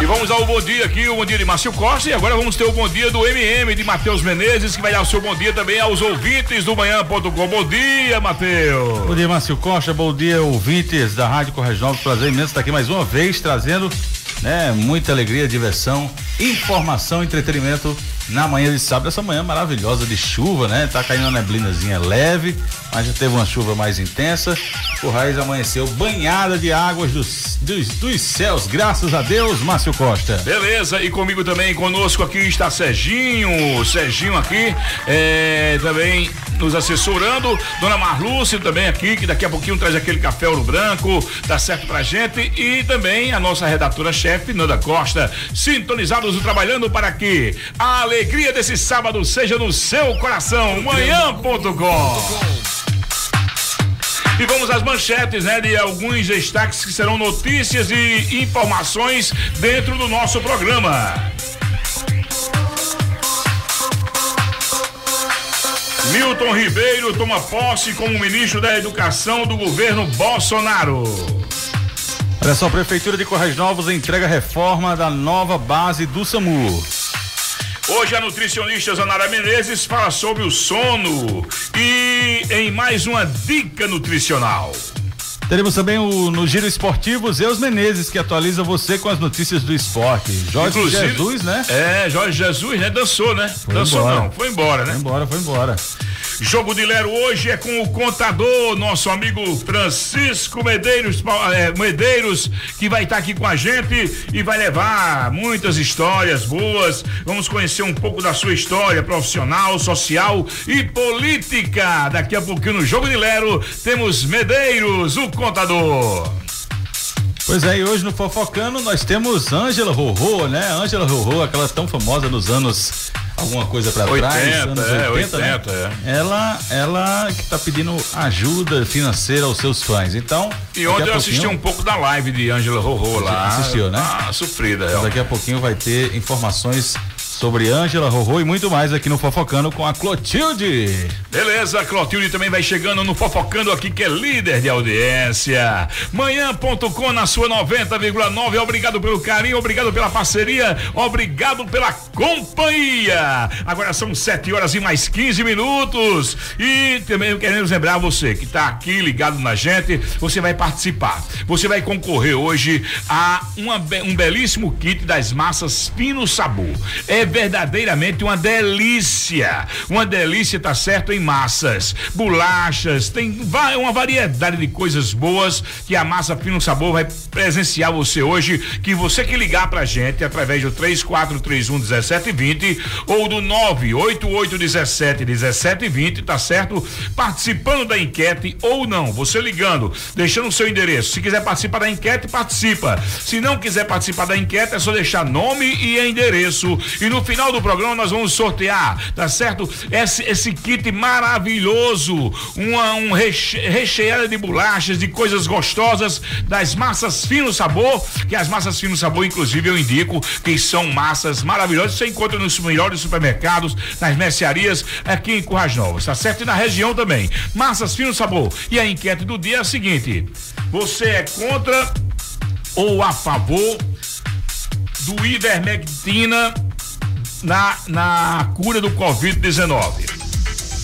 E vamos dar o bom dia aqui, o bom dia de Márcio Costa. E agora vamos ter o bom dia do MM de Matheus Menezes, que vai dar o seu bom dia também aos ouvintes do manhã.com. Bom dia, Matheus. Bom dia, Márcio Costa. Bom dia, ouvintes da Rádio Correio Nova. Prazer imenso estar aqui mais uma vez trazendo né, muita alegria, diversão, informação, entretenimento na manhã de sábado, essa manhã maravilhosa de chuva, né? Tá caindo uma neblinazinha leve, mas já teve uma chuva mais intensa. O Raiz amanheceu banhada de águas dos, dos, dos céus, graças a Deus, Márcio Costa. Beleza, e comigo também, conosco aqui está Serginho, Serginho aqui, é, também nos assessorando, Dona Marlúcia também aqui, que daqui a pouquinho traz aquele café ouro branco, tá certo pra gente, e também a nossa redatora-chefe, Nanda Costa, sintonizados e trabalhando para que a desse sábado seja no seu coração, manhã.com. E vamos às manchetes, né, de alguns destaques que serão notícias e informações dentro do nosso programa. Milton Ribeiro toma posse como ministro da Educação do governo Bolsonaro. Olha só, a Prefeitura de Correios Novos entrega reforma da nova base do SAMU. Hoje a nutricionista Zanara Menezes fala sobre o sono e em mais uma dica nutricional. Teremos também o no Giro Esportivo Zeus Menezes, que atualiza você com as notícias do esporte. Jorge Inclusive, Jesus, né? É, Jorge Jesus, né? Dançou, né? Foi Dançou embora. não, foi embora, né? Foi embora, foi embora. Jogo de Lero hoje é com o contador, nosso amigo Francisco Medeiros, é, Medeiros, que vai estar aqui com a gente e vai levar muitas histórias boas. Vamos conhecer um pouco da sua história profissional, social e política. Daqui a pouquinho no Jogo de Lero temos Medeiros, o contador. Pois é, e hoje no Fofocano nós temos Ângela Rorô, né? Ângela Rorô, aquela tão famosa nos anos alguma coisa para trás, anos é, 80, 80 né? é. Ela, ela que tá pedindo ajuda financeira aos seus fãs. Então, E ontem eu assisti um pouco da live de Ângela Rorô lá. Assistiu, né? Ah, sofrida, Então, é. daqui a pouquinho vai ter informações sobre Ângela Rorô e muito mais aqui no Fofocano com a Clotilde. Beleza, Clotilde também vai chegando no Fofocando aqui, que é líder de audiência. Manhã.com na sua 90,9. Obrigado pelo carinho, obrigado pela parceria, obrigado pela companhia. Agora são 7 horas e mais 15 minutos. E também queremos lembrar você que está aqui ligado na gente, você vai participar. Você vai concorrer hoje a uma, um belíssimo kit das massas Fino Sabor. É verdadeiramente uma delícia. Uma delícia, tá certo, em massas, bolachas, tem uma variedade de coisas boas que a massa Fino Sabor vai presenciar você hoje, que você que ligar pra gente através do 3431 1720 ou do 988 17 1720, tá certo? Participando da enquete ou não, você ligando, deixando o seu endereço. Se quiser participar da enquete, participa. Se não quiser participar da enquete, é só deixar nome e endereço. E no final do programa nós vamos sortear, tá certo? Esse, esse kit maravilhoso, uma um reche, recheada de bolachas, de coisas gostosas, das massas fino sabor, que as massas fino sabor, inclusive, eu indico que são massas maravilhosas. Você encontra nos melhores supermercados, nas mercearias, aqui em Currais Novos, tá certo? E na região também. Massas fino sabor. E a enquete do dia é a seguinte: você é contra ou a favor do ivermectina na, na cura do Covid-19?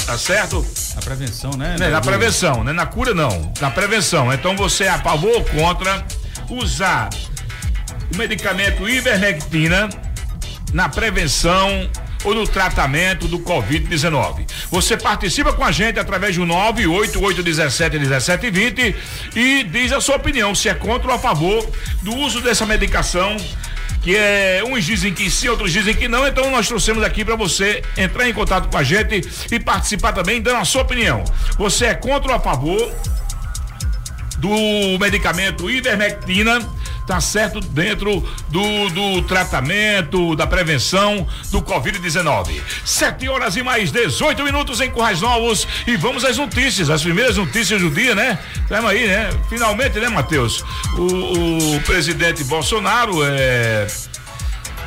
Tá certo? A prevenção, né? Né, na prevenção, né? Na cura não, na prevenção. Então você é a favor ou contra usar o medicamento ivermectina na prevenção ou no tratamento do Covid-19. Você participa com a gente através do 98817 1720 e diz a sua opinião, se é contra ou a favor do uso dessa medicação que é uns dizem que sim, outros dizem que não. Então nós trouxemos aqui para você entrar em contato com a gente e participar também dando a sua opinião. Você é contra ou a favor do medicamento ivermectina, tá certo? Dentro do, do tratamento, da prevenção do Covid-19. 7 horas e mais 18 minutos em Currais Novos e vamos às notícias, as primeiras notícias do dia, né? Estamos aí, né? Finalmente, né, Matheus? O, o presidente Bolsonaro é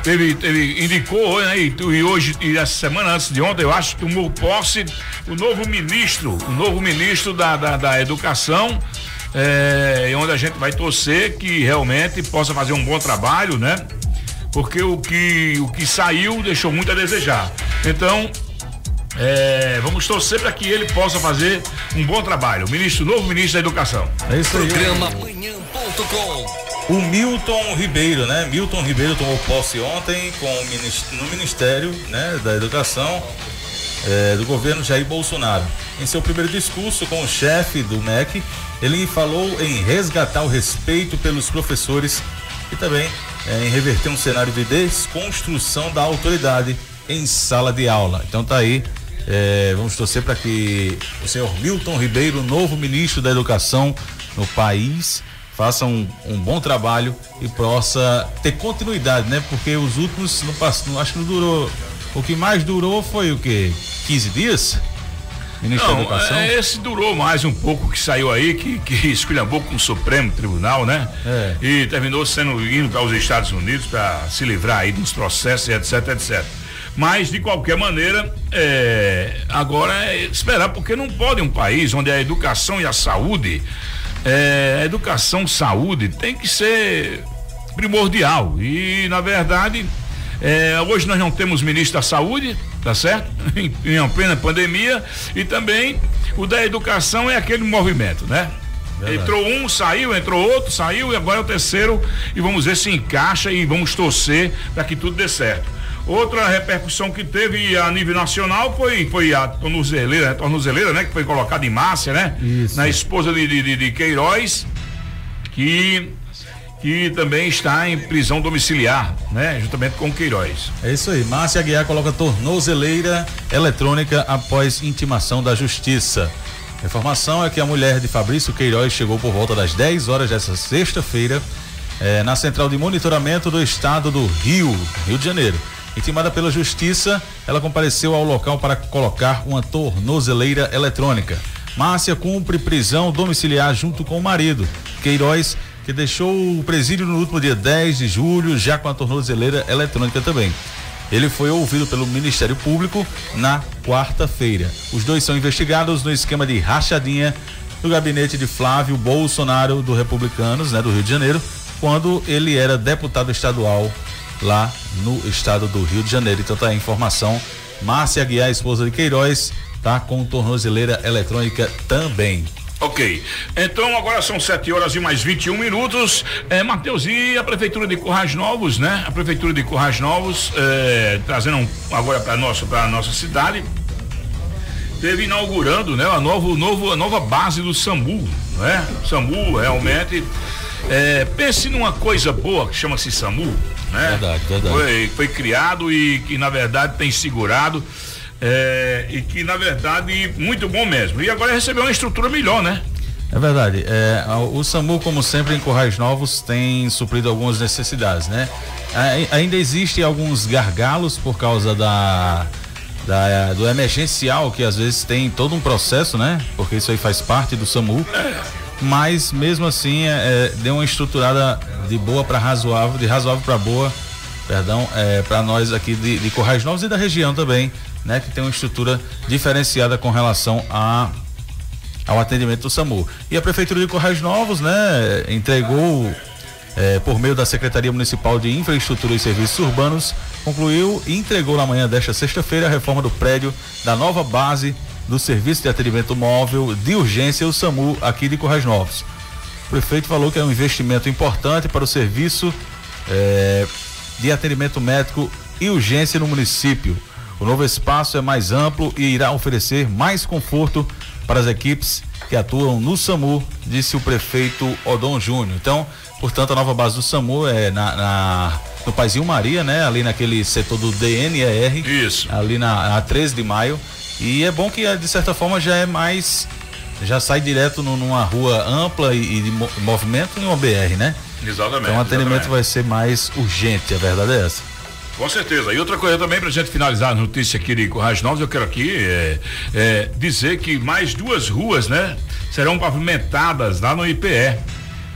teve, teve indicou, né, e, e, hoje, e essa semana antes de ontem, eu acho que tomou posse o novo ministro, o novo ministro da, da, da Educação, é, onde a gente vai torcer que realmente possa fazer um bom trabalho, né? Porque o que, o que saiu deixou muito a desejar. Então, é, vamos torcer para que ele possa fazer um bom trabalho. O ministro, novo ministro da Educação. É isso aí. Programa o Milton Ribeiro, né? Milton Ribeiro tomou posse ontem com no Ministério né, da Educação é, do governo Jair Bolsonaro. Em seu primeiro discurso com o chefe do MEC, ele falou em resgatar o respeito pelos professores e também é, em reverter um cenário de desconstrução da autoridade em sala de aula. Então tá aí. É, vamos torcer para que o senhor Milton Ribeiro, novo ministro da Educação no país, faça um, um, bom trabalho e possa ter continuidade, né? Porque os últimos não passam, acho que não durou. O que mais durou foi o que? 15 dias? Ministro não, da Educação? É, esse durou mais um pouco que saiu aí, que, que esculhambou com o Supremo Tribunal, né? É. E terminou sendo indo para os Estados Unidos para se livrar aí dos processos, etc, etc. Mas, de qualquer maneira, é, agora é esperar, porque não pode um país onde a educação e a saúde é, educação, saúde tem que ser primordial. E, na verdade, é, hoje nós não temos ministro da saúde, tá certo? em, em plena pandemia. E também o da educação é aquele movimento, né? Verdade. Entrou um, saiu, entrou outro, saiu e agora é o terceiro. E vamos ver se encaixa e vamos torcer para que tudo dê certo. Outra repercussão que teve a nível nacional foi, foi a tornozeleira, a tornozeleira, né? Que foi colocada em Márcia, né? Isso. Na esposa de, de, de Queiroz, que que também está em prisão domiciliar, né? Juntamente com Queiroz. É isso aí. Márcia Aguiar coloca tornozeleira eletrônica após intimação da justiça. A informação é que a mulher de Fabrício Queiroz chegou por volta das 10 horas dessa sexta-feira eh, na central de monitoramento do estado do Rio, Rio de Janeiro. Intimada pela justiça, ela compareceu ao local para colocar uma tornozeleira eletrônica. Márcia cumpre prisão domiciliar junto com o marido, Queiroz, que deixou o presídio no último dia 10 de julho, já com a tornozeleira eletrônica também. Ele foi ouvido pelo Ministério Público na quarta-feira. Os dois são investigados no esquema de rachadinha do gabinete de Flávio Bolsonaro do Republicanos, né, do Rio de Janeiro, quando ele era deputado estadual lá no estado do Rio de Janeiro. Então tá a informação. Márcia Aguiar, esposa de Queiroz, tá com tornozeleira eletrônica também. Ok. Então agora são 7 horas e mais 21 minutos. É, Matheus, e a Prefeitura de Currais Novos, né? A Prefeitura de Currais Novos, é, trazendo agora para nossa, para nossa cidade, teve inaugurando, né? A, novo, novo, a nova base do SAMU, né? SAMU realmente. É, pense numa coisa boa que chama-se SAMU né? Verdade, verdade. Foi, foi criado e que na verdade tem segurado é, e que na verdade muito bom mesmo. E agora recebeu uma estrutura melhor, né? É verdade. É, o SAMU, como sempre, em Corrais Novos, tem suprido algumas necessidades, né? ainda existem alguns gargalos por causa da, da, do emergencial, que às vezes tem todo um processo, né? Porque isso aí faz parte do SAMU. Mas mesmo assim é, é, deu uma estruturada de boa para razoável, de razoável para boa, perdão, é, para nós aqui de, de Corrais Novos e da região também, né, que tem uma estrutura diferenciada com relação a ao atendimento do SAMU. E a prefeitura de Corrais Novos, né, entregou é, por meio da Secretaria Municipal de Infraestrutura e Serviços Urbanos, concluiu e entregou na manhã desta sexta-feira a reforma do prédio da nova base do Serviço de Atendimento Móvel de Urgência, o SAMU, aqui de Corrais Novos. O prefeito falou que é um investimento importante para o serviço é, de atendimento médico e urgência no município. O novo espaço é mais amplo e irá oferecer mais conforto para as equipes que atuam no SAMU, disse o prefeito Odon Júnior. Então, portanto, a nova base do SAMU é na, na no Paizinho Maria, né? Ali naquele setor do DNR. Isso. Ali na, na 13 de maio. E é bom que de certa forma já é mais. Já sai direto no, numa rua ampla e, e de movimento em uma BR, né? Exatamente. Então o atendimento exatamente. vai ser mais urgente, a verdade é essa. Com certeza. E outra coisa também, para a gente finalizar a notícia aqui de Corrais Novos, eu quero aqui é, é, dizer que mais duas ruas, né, serão pavimentadas lá no IPE.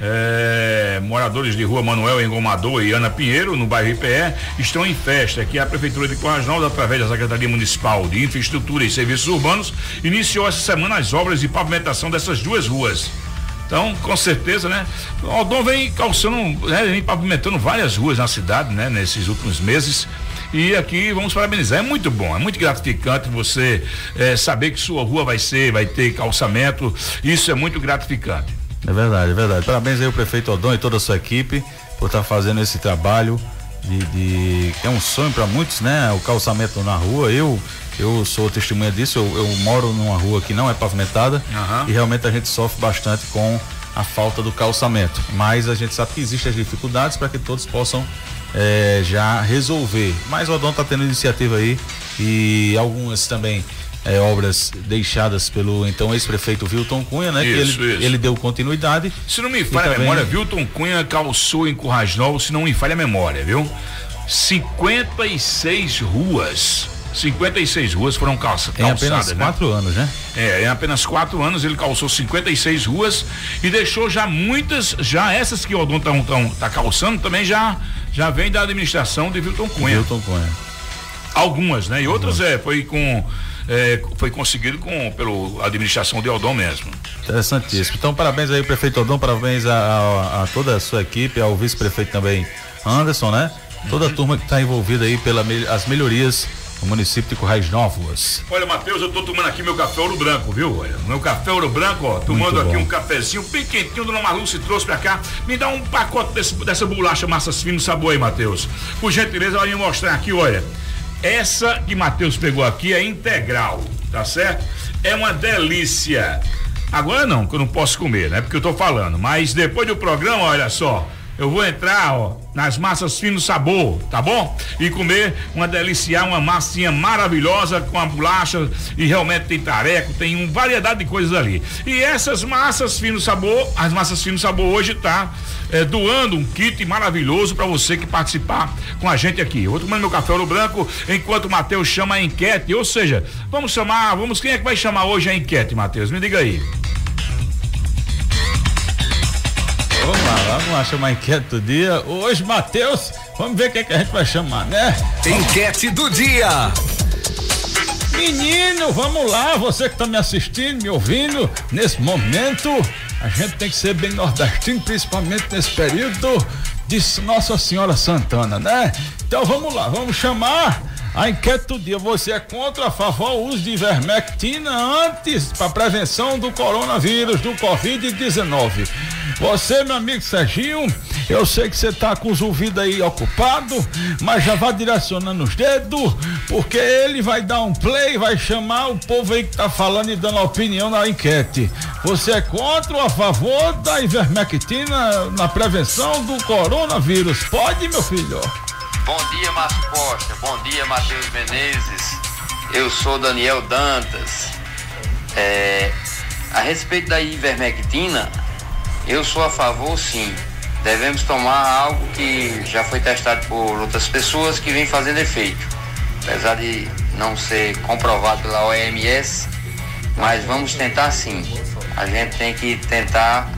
É, moradores de rua Manuel Engomador e Ana Pinheiro, no bairro IPE, estão em festa. Que a Prefeitura de Currais Novos, através da Secretaria Municipal de Infraestrutura e Serviços Urbanos, iniciou essa semana as obras de pavimentação dessas duas ruas. Então, com certeza, né? O Aldon vem calçando, né, vem pavimentando várias ruas na cidade, né? Nesses últimos meses. E aqui vamos parabenizar. É muito bom, é muito gratificante você é, saber que sua rua vai ser, vai ter calçamento. Isso é muito gratificante. É verdade, é verdade. Parabéns aí ao prefeito Odon e toda a sua equipe por estar tá fazendo esse trabalho de, de é um sonho para muitos, né? O calçamento na rua. Eu eu sou testemunha disso. Eu, eu moro numa rua que não é pavimentada uhum. e realmente a gente sofre bastante com a falta do calçamento. Mas a gente sabe que existem as dificuldades para que todos possam é, já resolver. Mas o Odon está tendo iniciativa aí e algumas também é, obras deixadas pelo então ex-prefeito Wilton Cunha, né? Isso, que ele, isso. ele deu continuidade. Se não me falha a memória, Wilton Cunha calçou em Currais Novos, se não me falha a memória, viu? 56 ruas. 56 ruas foram calça, calçadas. Em apenas né? quatro anos, né? É, em apenas quatro anos ele calçou 56 ruas e deixou já muitas, já essas que o Odon tá, tá, calçando também já, já vem da administração de Wilton Cunha. Wilton Cunha. Algumas, né? E outras é, foi com é, foi conseguido com pela administração de Aldon mesmo. Interessantíssimo. Então, parabéns aí, prefeito Aldon, parabéns a, a, a toda a sua equipe, ao vice-prefeito também Anderson, né? Toda a uhum. turma que está envolvida aí pelas as melhorias no município de Corrais Novos. Olha, Matheus, eu tô tomando aqui meu café ouro branco, viu? Olha, meu café ouro branco, ó, tomando aqui um cafezinho bem quentinho, Dona Marluce trouxe pra cá. Me dá um pacote desse, dessa bolacha massas finas sabor aí, Matheus. Por gentileza, vai me mostrar aqui, olha. Essa que Matheus pegou aqui é integral, tá certo? É uma delícia. Agora não, que eu não posso comer, né? Porque eu tô falando. Mas depois do programa, olha só, eu vou entrar, ó, nas massas fino sabor, tá bom? E comer uma delícia, uma massinha maravilhosa com a bolacha e realmente tem tareco, tem uma variedade de coisas ali. E essas massas fino sabor, as massas fino sabor hoje tá é, doando um kit maravilhoso para você que participar com a gente aqui. Eu vou tomando meu café no branco enquanto o Matheus chama a enquete, ou seja, vamos chamar, vamos, quem é que vai chamar hoje a enquete, Matheus? Me diga aí. Vamos lá, vamos lá chamar a enquete do dia. Hoje, Matheus, vamos ver o que, é que a gente vai chamar, né? Enquete do dia. Menino, vamos lá, você que está me assistindo, me ouvindo, nesse momento, a gente tem que ser bem nordestino, principalmente nesse período de Nossa Senhora Santana, né? Então vamos lá, vamos chamar a enquete do dia, você é contra a favor o uso de ivermectina antes para prevenção do coronavírus, do Covid-19. Você, meu amigo Serginho, eu sei que você tá com os ouvidos aí ocupados, mas já vá direcionando os dedos, porque ele vai dar um play, vai chamar o povo aí que tá falando e dando opinião na enquete. Você é contra ou a favor da ivermectina na prevenção do coronavírus? Pode, meu filho? Bom dia, Márcio Costa. Bom dia, Matheus Menezes. Eu sou Daniel Dantas. É, a respeito da ivermectina, eu sou a favor, sim. Devemos tomar algo que já foi testado por outras pessoas que vem fazendo efeito. Apesar de não ser comprovado pela OMS, mas vamos tentar sim. A gente tem que tentar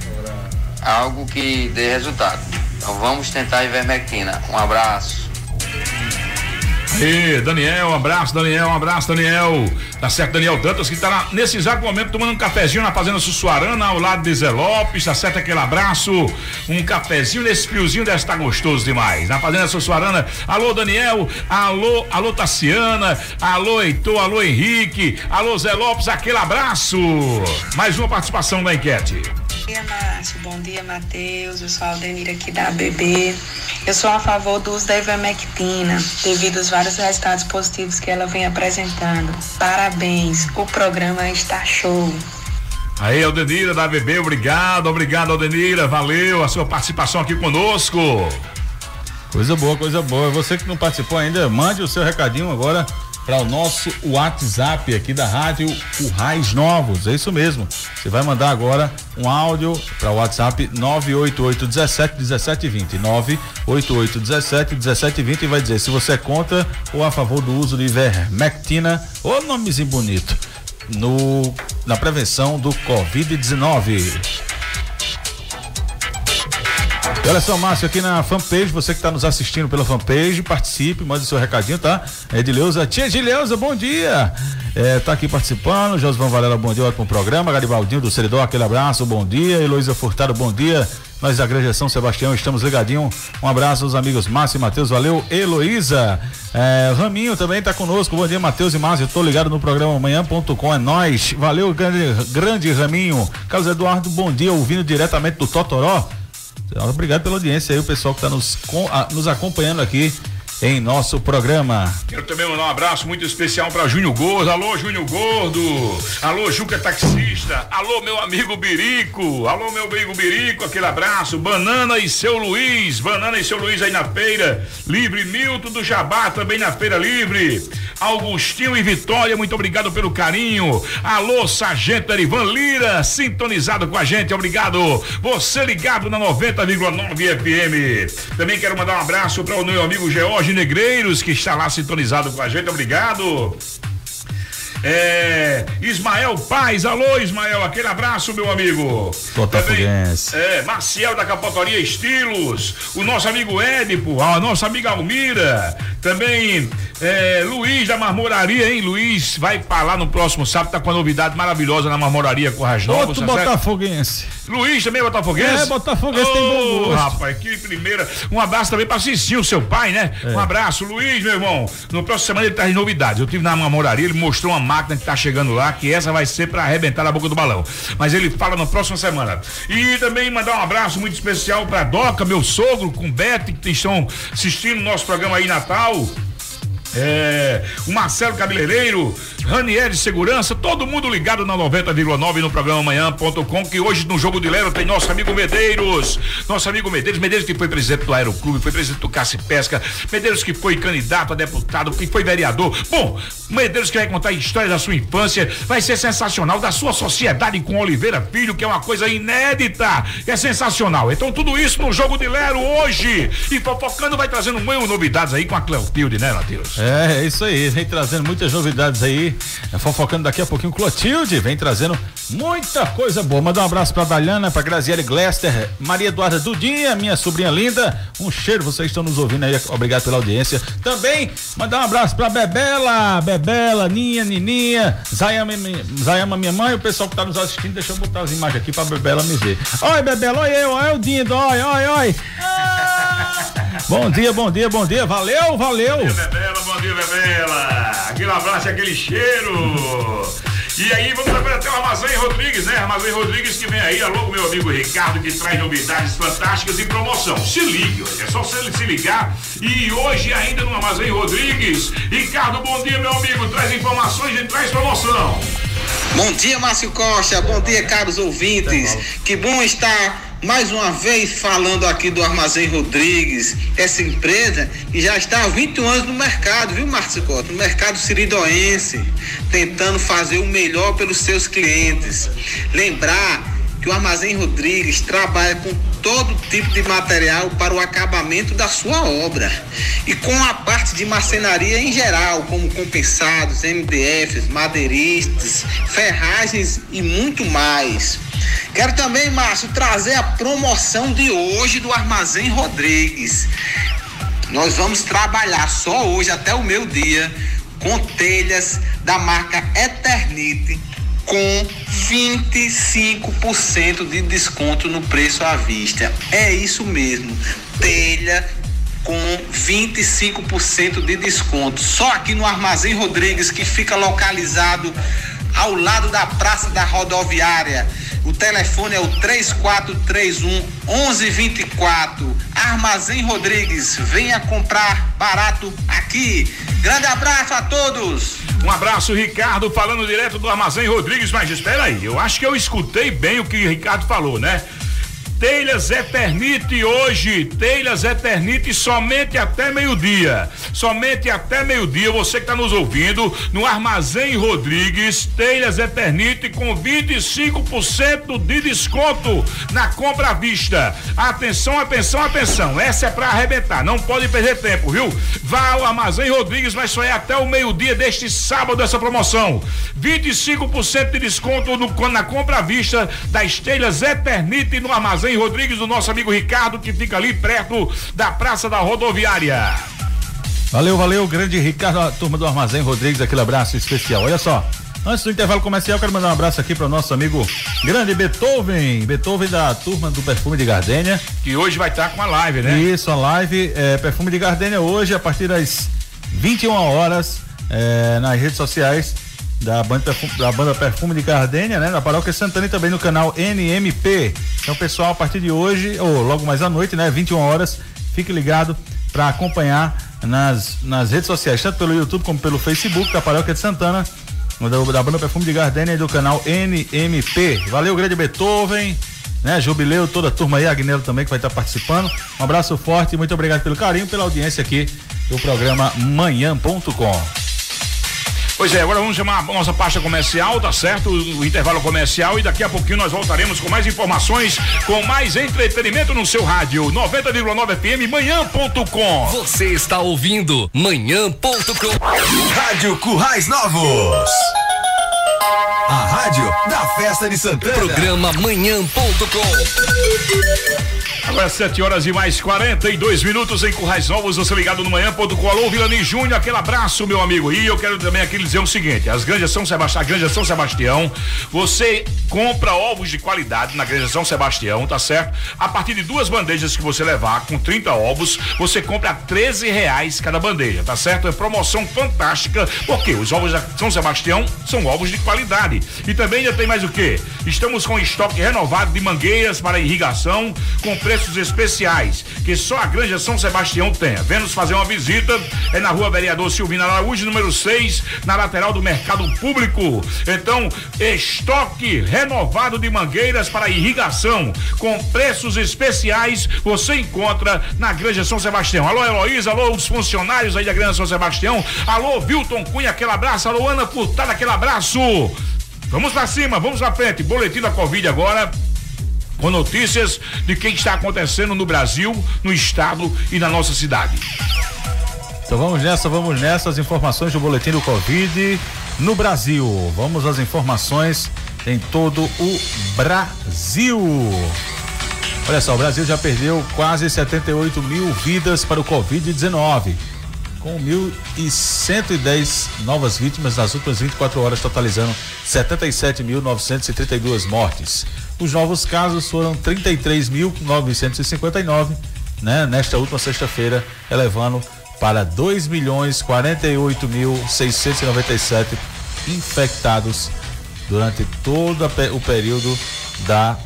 algo que dê resultado. Então vamos tentar a ivermectina. Um abraço. E Daniel, um abraço, Daniel, um abraço, Daniel. Tá certo, Daniel Dantas, que tá na, nesse exato momento tomando um cafezinho na Fazenda Sussuarana, ao lado de Zé Lopes, tá certo aquele abraço, um cafezinho nesse friozinho deve estar gostoso demais. Na Fazenda Sussuarana, alô Daniel, alô, alô Tassiana, alô Heitor, alô Henrique, alô Zé Lopes, aquele abraço. Mais uma participação da enquete. Bom dia, Márcio. Bom dia, Matheus. Eu sou a Aldenir aqui da ABB. Eu sou a favor do uso da ivermectina, devido aos vários resultados positivos que ela vem apresentando. Parabéns, o programa está show. Aí, Aldenira da ABB, obrigado, obrigado, Aldenira. Valeu a sua participação aqui conosco. Coisa boa, coisa boa. Você que não participou ainda, mande o seu recadinho agora para o nosso WhatsApp aqui da rádio Currais Novos. É isso mesmo. Você vai mandar agora um áudio para o WhatsApp 988 17 17 20. 988 17 17 20 e vai dizer se você é contra ou a favor do uso de ivermectina, ou nomezinho bonito, no, na prevenção do Covid-19. Olha só, Márcio, aqui na fanpage, você que está nos assistindo pela fanpage, participe, mande seu recadinho, tá? É Edileuza. Tia Edileuza, bom dia. É, tá aqui participando. Josvan Valera, bom dia, ótimo programa. Garibaldinho do Seridó, aquele abraço, bom dia. Heloísa Furtado, bom dia. Nós da Igreja São Sebastião estamos ligadinho. Um abraço aos amigos Márcio e Matheus, valeu. Heloísa, é, Raminho também está conosco. Bom dia, Matheus e Márcio. Estou ligado no programa amanhã.com. É nós. Valeu, grande, grande Raminho. Carlos Eduardo, bom dia, ouvindo diretamente do Totoró. Obrigado pela audiência aí, o pessoal que está nos, nos acompanhando aqui em nosso programa. Quero também mandar um abraço muito especial para Júnior Gordo. Alô, Júnior Gordo. Alô, Juca Taxista. Alô, meu amigo Birico. Alô, meu amigo Birico. Aquele abraço. Banana e seu Luiz. Banana e seu Luiz aí na feira. Livre. Milton do Jabá também na feira livre. Augustinho e Vitória, muito obrigado pelo carinho. Alô, Sargento Erivan Lira, sintonizado com a gente. Obrigado. Você ligado na 90,9 FM. Também quero mandar um abraço para o meu amigo George Negreiros, que está lá sintonizado com a gente. Obrigado. É, Ismael Paz, alô Ismael, aquele abraço, meu amigo. Botafoguense. É, Marcial da Capotaria Estilos, o nosso amigo Édipo, a nossa amiga Almira, também é, Luiz da Marmoraria, hein? Luiz vai para lá no próximo sábado, tá com uma novidade maravilhosa na Marmoraria Corras Novas. Outro tá Botafoguense. Luiz também é Botafoguense? É, Botafoguense oh, tem bom gosto. rapaz, que primeira. Um abraço também pra Cicinho, seu pai, né? É. Um abraço, Luiz, meu irmão. No próximo semana ele traz novidades. Eu tive na Marmoraria, ele mostrou uma máquina que tá chegando lá, que essa vai ser para arrebentar a boca do balão. Mas ele fala na próxima semana. E também mandar um abraço muito especial para Doca, meu sogro, com Bete, que estão assistindo nosso programa aí Natal. É, o Marcelo Cabeleireiro, Ranieri Segurança, todo mundo ligado na 90,9 no programa amanhã.com, que hoje no jogo de Lero tem nosso amigo Medeiros. Nosso amigo Medeiros, Medeiros que foi presidente do Aeroclube, foi presidente do Caça e Pesca, Medeiros que foi candidato a deputado, que foi vereador. Bom, Medeiros que vai contar histórias da sua infância, vai ser sensacional, da sua sociedade com Oliveira Filho, que é uma coisa inédita, é sensacional. Então tudo isso no jogo de Lero hoje. E fofocando vai trazendo mil novidades aí com a Cleotilde, né, Matheus? É, é isso aí, vem trazendo muitas novidades aí é, fofocando daqui a pouquinho, Clotilde vem trazendo muita coisa boa. Manda um abraço pra Daliana, pra Graziele Glester, Maria Eduarda Dudinha, minha sobrinha linda. Um cheiro, vocês estão nos ouvindo aí. Obrigado pela audiência. Também mandar um abraço pra Bebela, Bebela, Ninha, Nininha, Zayama, Zayama minha mãe, o pessoal que tá nos assistindo. Deixa eu botar as imagens aqui pra Bebela me ver. Oi, Bebela, oi eu, oi o Dindo, oi, oi, oi. Ah! Bom dia, bom dia, bom dia. Valeu, valeu. Bom dia, Bebela, bom dia, Bebela. Aquele abraço, aquele cheiro. E aí, vamos agora até o Armazém Rodrigues, né? Armazém Rodrigues que vem aí, alô, meu amigo Ricardo, que traz novidades fantásticas e promoção. Se ligue, é só você se ligar. E hoje, ainda no Armazém Rodrigues, Ricardo, bom dia, meu amigo. Traz informações e traz promoção. Bom dia, Márcio Costa. Bom dia, caros ouvintes. Que bom estar mais uma vez falando aqui do Armazém Rodrigues, essa empresa que já está há 21 anos no mercado, viu, Márcio Cota? No mercado siridoense, tentando fazer o melhor pelos seus clientes. Lembrar que o Armazém Rodrigues trabalha com todo tipo de material para o acabamento da sua obra e com a parte de marcenaria em geral, como compensados, MDFs, madeiristas, ferragens e muito mais. Quero também, Márcio, trazer a promoção de hoje do Armazém Rodrigues. Nós vamos trabalhar só hoje até o meu dia com telhas da marca Eternite com 25% de desconto no preço à vista. É isso mesmo. Telha com 25% de desconto. Só aqui no Armazém Rodrigues, que fica localizado ao lado da Praça da Rodoviária. O telefone é o 3431 1124. Armazém Rodrigues, venha comprar barato aqui. Grande abraço a todos. Um abraço, Ricardo, falando direto do Armazém Rodrigues. Mas espera aí, eu acho que eu escutei bem o que o Ricardo falou, né? Telhas Eternite hoje, Telhas Eternite somente até meio-dia. Somente até meio-dia, você que está nos ouvindo, no Armazém Rodrigues, Telhas Eternite com 25% de desconto na compra à vista. Atenção, atenção, atenção. Essa é para arrebentar, não pode perder tempo, viu? Vá ao Armazém Rodrigues, mas só é até o meio-dia deste sábado essa promoção. 25% de desconto no, na compra à vista das telhas Eternite no Armazém Rodrigues, do nosso amigo Ricardo, que fica ali perto da Praça da Rodoviária. Valeu, valeu, grande Ricardo, a turma do Armazém Rodrigues, aquele abraço especial. Olha só, Antes do intervalo comercial, quero mandar um abraço aqui para o nosso amigo grande Beethoven, Beethoven da turma do Perfume de Gardênia. Que hoje vai estar tá com a live, né? Isso, a live é, Perfume de Gardênia hoje, a partir das 21 horas, é, nas redes sociais da banda, da banda Perfume de Gardênia, né? Na Paróquia Santana e também no canal NMP. Então, pessoal, a partir de hoje, ou logo mais à noite, né? 21 horas, fique ligado para acompanhar nas, nas redes sociais, tanto pelo YouTube como pelo Facebook da Paróquia de Santana da, da banda Perfume de Gardênia e do canal NMP. Valeu, grande Beethoven, né? Jubileu, toda a turma aí, Agnello também que vai estar participando. Um abraço forte, muito obrigado pelo carinho, pela audiência aqui do programa manhã.com. Pois é, agora vamos chamar a nossa pasta comercial, tá certo? O intervalo comercial e daqui a pouquinho nós voltaremos com mais informações, com mais entretenimento no seu rádio 90,9 FM manhã.com. Você está ouvindo manhã.com. Rádio Currais Novos. A rádio da festa de Santana. Programa manhã.com. Agora 7 horas e mais 42 minutos em Currais Novos, você ligado no manhã.com. Alô, Vilani Júnior, aquele abraço, meu amigo. E eu quero também aqui dizer o seguinte: as granjas São Sebastião, a Granja São Sebastião, você compra ovos de qualidade na Granja São Sebastião, tá certo? A partir de duas bandejas que você levar com 30 ovos, você compra a 13 reais cada bandeja, tá certo? É promoção fantástica, porque os ovos da São Sebastião são ovos de qualidade. E também ainda tem mais o que? Estamos com estoque renovado de mangueiras para irrigação, com preço preços especiais que só a Granja São Sebastião tem. Vem-nos fazer uma visita, é na rua Vereador Silvino Araújo, número 6, na lateral do Mercado Público. Então, estoque renovado de mangueiras para irrigação com preços especiais você encontra na Granja São Sebastião. Alô, Heloísa, alô, os funcionários aí da Granja São Sebastião. Alô, Vilton Cunha, aquele abraço. Alô, Ana Furtada, aquele abraço. Vamos pra cima, vamos pra frente. Boletim da Covid agora com notícias de que está acontecendo no Brasil, no estado e na nossa cidade. Então vamos nessa, vamos nessa, as informações do boletim do Covid no Brasil. Vamos às informações em todo o Brasil. Olha só, o Brasil já perdeu quase 78 mil vidas para o Covid-19, com 1.110 novas vítimas nas últimas 24 horas, totalizando 77.932 mortes. Os novos casos foram 33.959, né? Nesta última sexta-feira, elevando para 2 milhões 48.697 infectados durante todo o período da,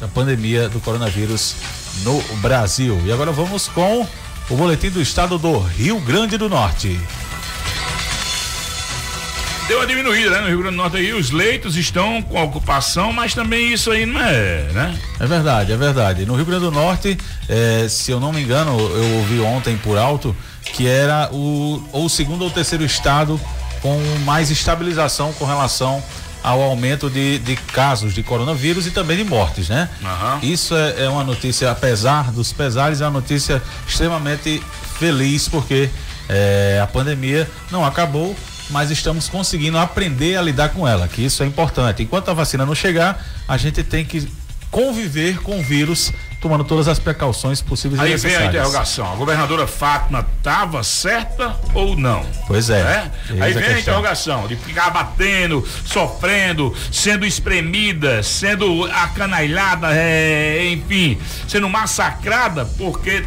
da pandemia do coronavírus no Brasil. E agora vamos com o boletim do estado do Rio Grande do Norte deu uma diminuída, né? No Rio Grande do Norte aí, os leitos estão com ocupação, mas também isso aí não é, né? É verdade, é verdade. No Rio Grande do Norte, é, se eu não me engano, eu ouvi ontem por alto que era o ou o segundo ou terceiro estado com mais estabilização com relação ao aumento de, de casos de coronavírus e também de mortes, né? Uhum. Isso é, é, uma notícia, apesar dos pesares, é uma notícia extremamente feliz porque é, a pandemia não acabou, mas estamos conseguindo aprender a lidar com ela, que isso é importante. Enquanto a vacina não chegar, a gente tem que conviver com o vírus, tomando todas as precauções possíveis Aí e necessárias. Aí vem a interrogação, a governadora Fátima estava certa ou não? Pois é. é? Aí vem a, a interrogação de ficar batendo, sofrendo, sendo espremida, sendo acanalhada, é, enfim, sendo massacrada porque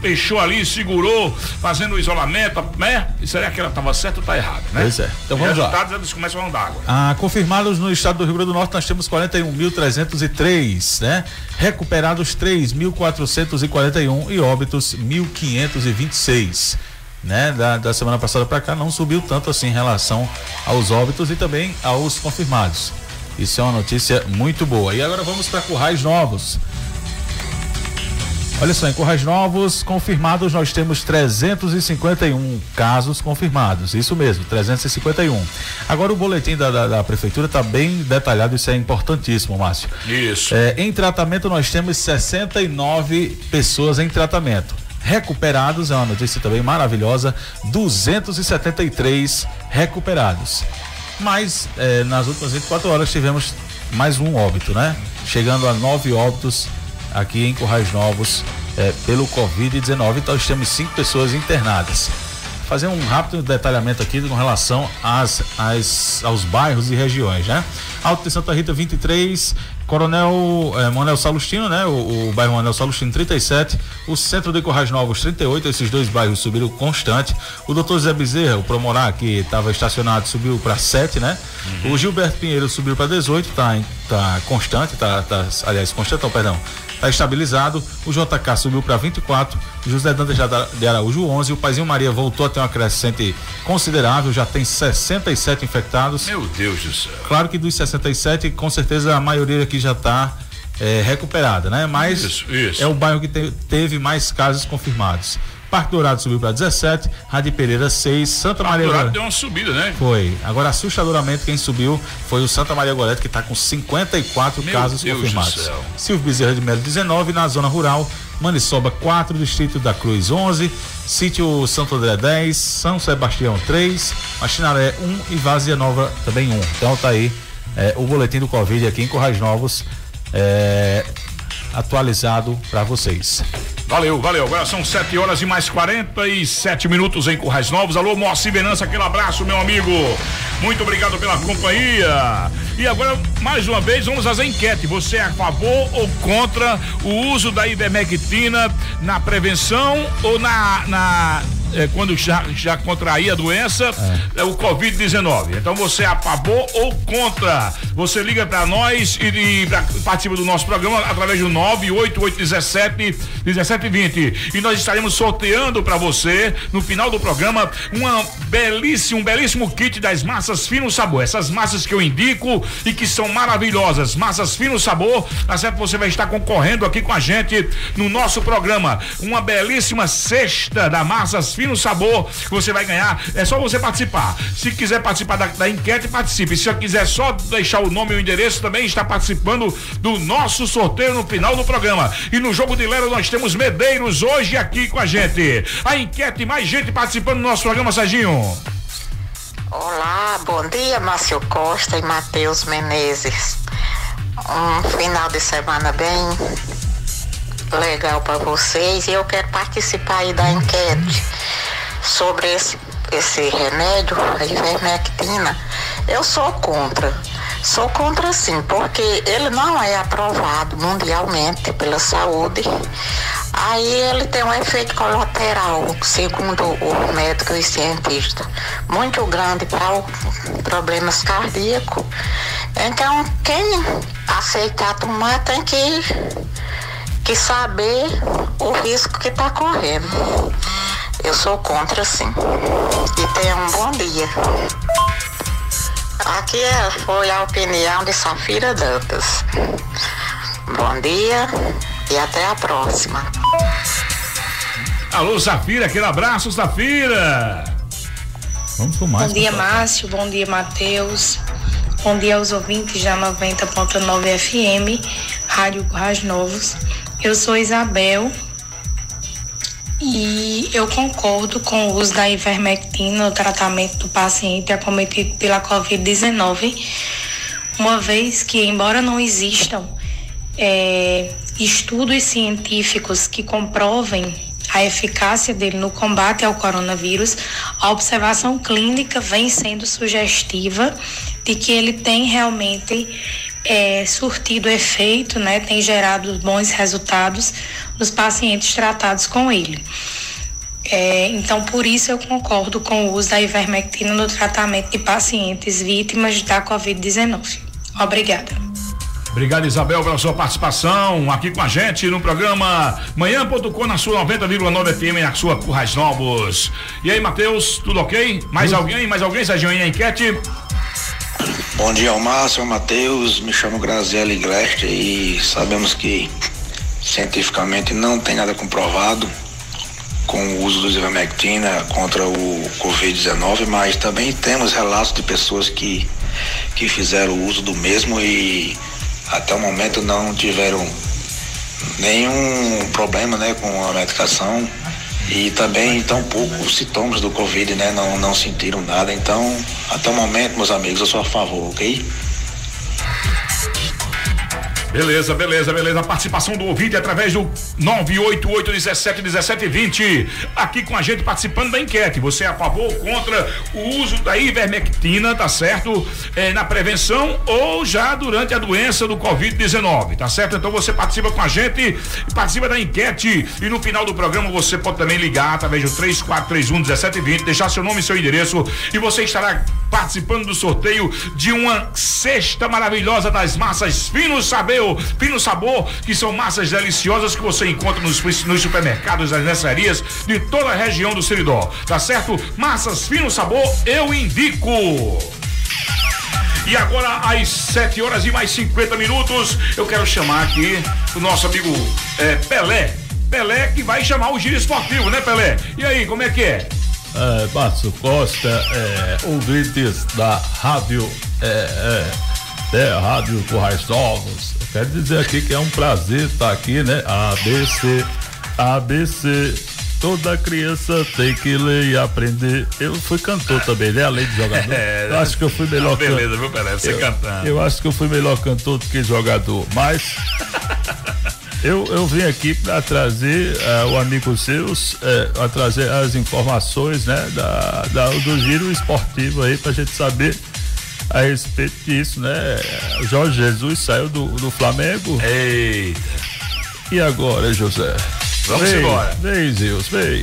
fechou ali, segurou, fazendo o isolamento, né? E será que ela estava certa ou está errada, né? Pois é. Então vamos resultados, lá. eles começam a andar agora. Ah, confirmados no estado do Rio Grande do Norte, nós temos 41.303, né? Recuperados 3.441 e óbitos 1.526. Né, da, da semana passada para cá não subiu tanto assim em relação aos óbitos e também aos confirmados. Isso é uma notícia muito boa. E agora vamos para Currais Novos. Olha só, em Corrais Novos, confirmados, nós temos 351 casos confirmados. Isso mesmo, 351. Agora o boletim da, da, da prefeitura está bem detalhado, isso é importantíssimo, Márcio. Isso. É, em tratamento, nós temos 69 pessoas em tratamento. Recuperados, é uma notícia também maravilhosa, 273 recuperados. Mas é, nas últimas 24 horas tivemos mais um óbito, né? Chegando a nove óbitos aqui em Currais Novos é, pelo Covid-19. Então, temos cinco pessoas internadas. Fazer um rápido detalhamento aqui com relação às, às, aos bairros e regiões, né? Alto de Santa Rita 23, Coronel é, Manuel Salustino, né? O, o, bairro Manuel Salustino 37, o centro de Corrais Novos 38, esses dois bairros subiram constante. O doutor Zé Bezerra, o Promorá, que estava estacionado, subiu para 7, né? Uhum. O Gilberto Pinheiro subiu para 18, tá, tá constante, tá, tá aliás, constante, não, perdão está estabilizado. O JK subiu para 24, José Dantas de Araújo 11. O Paizinho Maria voltou a ter uma crescente considerável, já tem 67 infectados. Meu Deus do céu. Claro que dos 67, com certeza a maioria aqui já está é, recuperada, né? Mas isso, isso. é o bairro que te, teve mais casos confirmados. Parque Dourado subiu para 17, Rádio Pereira 6, Santa Maria Dourado deu uma subida, né? Foi. Agora, assustadoramente, quem subiu foi o Santa Maria Gorete, que está com 54 Meu casos Deus confirmados. Silvio Bezerra de Melo 19, na zona rural, Maniçoba 4, Distrito da Cruz 11, Sítio Santo André 10, São Sebastião 3, Machinaré 1 e Vazia Nova também 1. Então tá aí é, o boletim do Covid aqui em Corrais Novos. É, atualizado para vocês. Valeu, valeu. Agora são 7 horas e mais 47 minutos em Currais Novos. Alô, Moacir Venança, aquele abraço, meu amigo. Muito obrigado pela companhia. E agora, mais uma vez, vamos às enquetes. Você é a favor ou contra o uso da ivermectina na prevenção ou na, na é, quando já, já contrair a doença, é. é o Covid-19. Então você é a favor ou contra? Você liga para nós e, e pra, participa do nosso programa através do 98817 1720. E nós estaremos sorteando para você, no final do programa, uma belíssima, um belíssimo kit das massas fino sabor. Essas massas que eu indico e que são maravilhosas. Massas fino sabor, tá certo? Você vai estar concorrendo aqui com a gente no nosso programa. Uma belíssima cesta da massas fino sabor que você vai ganhar. É só você participar. Se quiser participar da, da enquete, participe. Se quiser só deixar o nome e o endereço, também está participando do nosso sorteio no final do programa. E no jogo de Lero nós temos Medeiros hoje aqui com a gente. A enquete, mais gente participando do nosso programa, Serginho. Olá, bom dia, Márcio Costa e Matheus Menezes. Um final de semana bem legal para vocês e eu quero participar aí da enquete sobre esse, esse remédio, a ivermectina. Eu sou contra. Sou contra sim, porque ele não é aprovado mundialmente pela saúde. Aí ele tem um efeito colateral, segundo o médico e cientista, muito grande para problemas cardíacos. Então, quem aceitar tomar tem que que saber o risco que está correndo. Eu sou contra, sim. E tenha um bom dia. Aqui é, foi a opinião de Safira Dantas. Bom dia e até a próxima. Alô, Safira, aquele abraço, Safira. Vamos com mais. Bom dia, Márcio. Bom dia, Matheus. Bom dia aos ouvintes da 90.9 FM, Rádio Rádio Novos. Eu sou Isabel e eu concordo com o uso da ivermectina no tratamento do paciente acometido pela Covid-19, uma vez que, embora não existam é, estudos científicos que comprovem a eficácia dele no combate ao coronavírus, a observação clínica vem sendo sugestiva de que ele tem realmente é, surtido efeito, né, tem gerado bons resultados nos pacientes tratados com ele. É, então, por isso eu concordo com o uso da ivermectina no tratamento de pacientes vítimas da Covid-19. Obrigada. Obrigado, Isabel, pela sua participação aqui com a gente no programa Manhã.com na sua 90,9 FM, na sua Currais Novos. E aí, Matheus, tudo ok? Mais alguém? Mais alguém, Sérgio, em enquete? Bom dia ao Matheus, me chamo Graziele Gleste e sabemos que cientificamente não tem nada comprovado com o uso do ivermectina contra o Covid-19, mas também temos relatos de pessoas que, que fizeram o uso do mesmo e até o momento não tiveram nenhum problema né, com a medicação e também tão poucos sintomas do Covid, né? Não, não sentiram nada. Então, até o momento, meus amigos, eu sou a favor, ok? Beleza, beleza, beleza. A participação do ouvinte através do 988171720. Aqui com a gente participando da enquete. Você é a favor ou contra o uso da ivermectina, tá certo? É, na prevenção ou já durante a doença do Covid-19, tá certo? Então você participa com a gente, participa da enquete e no final do programa você pode também ligar através do 3431 1720, deixar seu nome e seu endereço e você estará participando do sorteio de uma cesta maravilhosa das massas Fino Sabor, Fino Sabor, que são massas deliciosas que você encontra nos, nos supermercados, nas nessarias de toda a região do Seridó. Tá certo? Massas Fino Sabor, eu indico. E agora, às 7 horas e mais 50 minutos, eu quero chamar aqui o nosso amigo é, Pelé. Pelé que vai chamar o giro esportivo, né, Pelé? E aí, como é que é? é, Costa, é, ouvintes da rádio, é, é, é, Rádio Corrais Novos. Eu quero dizer aqui que é um prazer estar aqui, né? ABC, ABC. Toda criança tem que ler e aprender. Eu fui cantor também, né? Além de jogador. É, eu acho que eu fui melhor cantor. Beleza, viu, Pelé? Você eu, cantando. Eu acho que eu fui melhor cantor do que jogador. Mas Eu, eu vim aqui para trazer uh, o amigo seus, uh, a trazer as informações, né, da, da, do giro esportivo aí para a gente saber a respeito disso, né? Jorge Jesus saiu do, do Flamengo. Eita. E agora, José? Vamos vem, embora. Vem, Zeus, vem.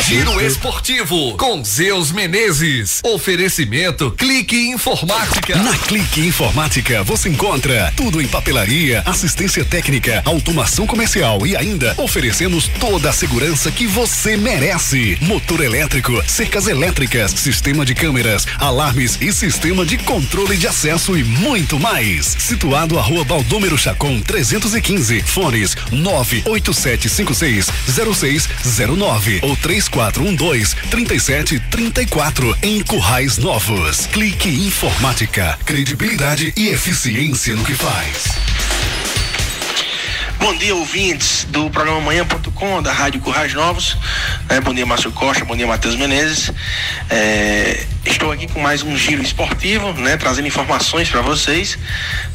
Giro Esportivo com Zeus Menezes. Oferecimento Clique Informática. Na Clique Informática você encontra tudo em papelaria, assistência técnica, automação comercial e ainda oferecemos toda a segurança que você merece. Motor elétrico, cercas elétricas, sistema de câmeras, alarmes e sistema de controle de acesso e muito mais. Situado à Rua Baldômero Chacon 315. Fones 98756 0609 ou 3 3412 3734 em Currais Novos. Clique Informática, credibilidade e eficiência no que faz. Bom dia, ouvintes do programa Manhã.com, da Rádio Currais Novos. É, bom dia, Márcio Costa, bom dia, Matheus Menezes. É, estou aqui com mais um giro esportivo, né, trazendo informações para vocês.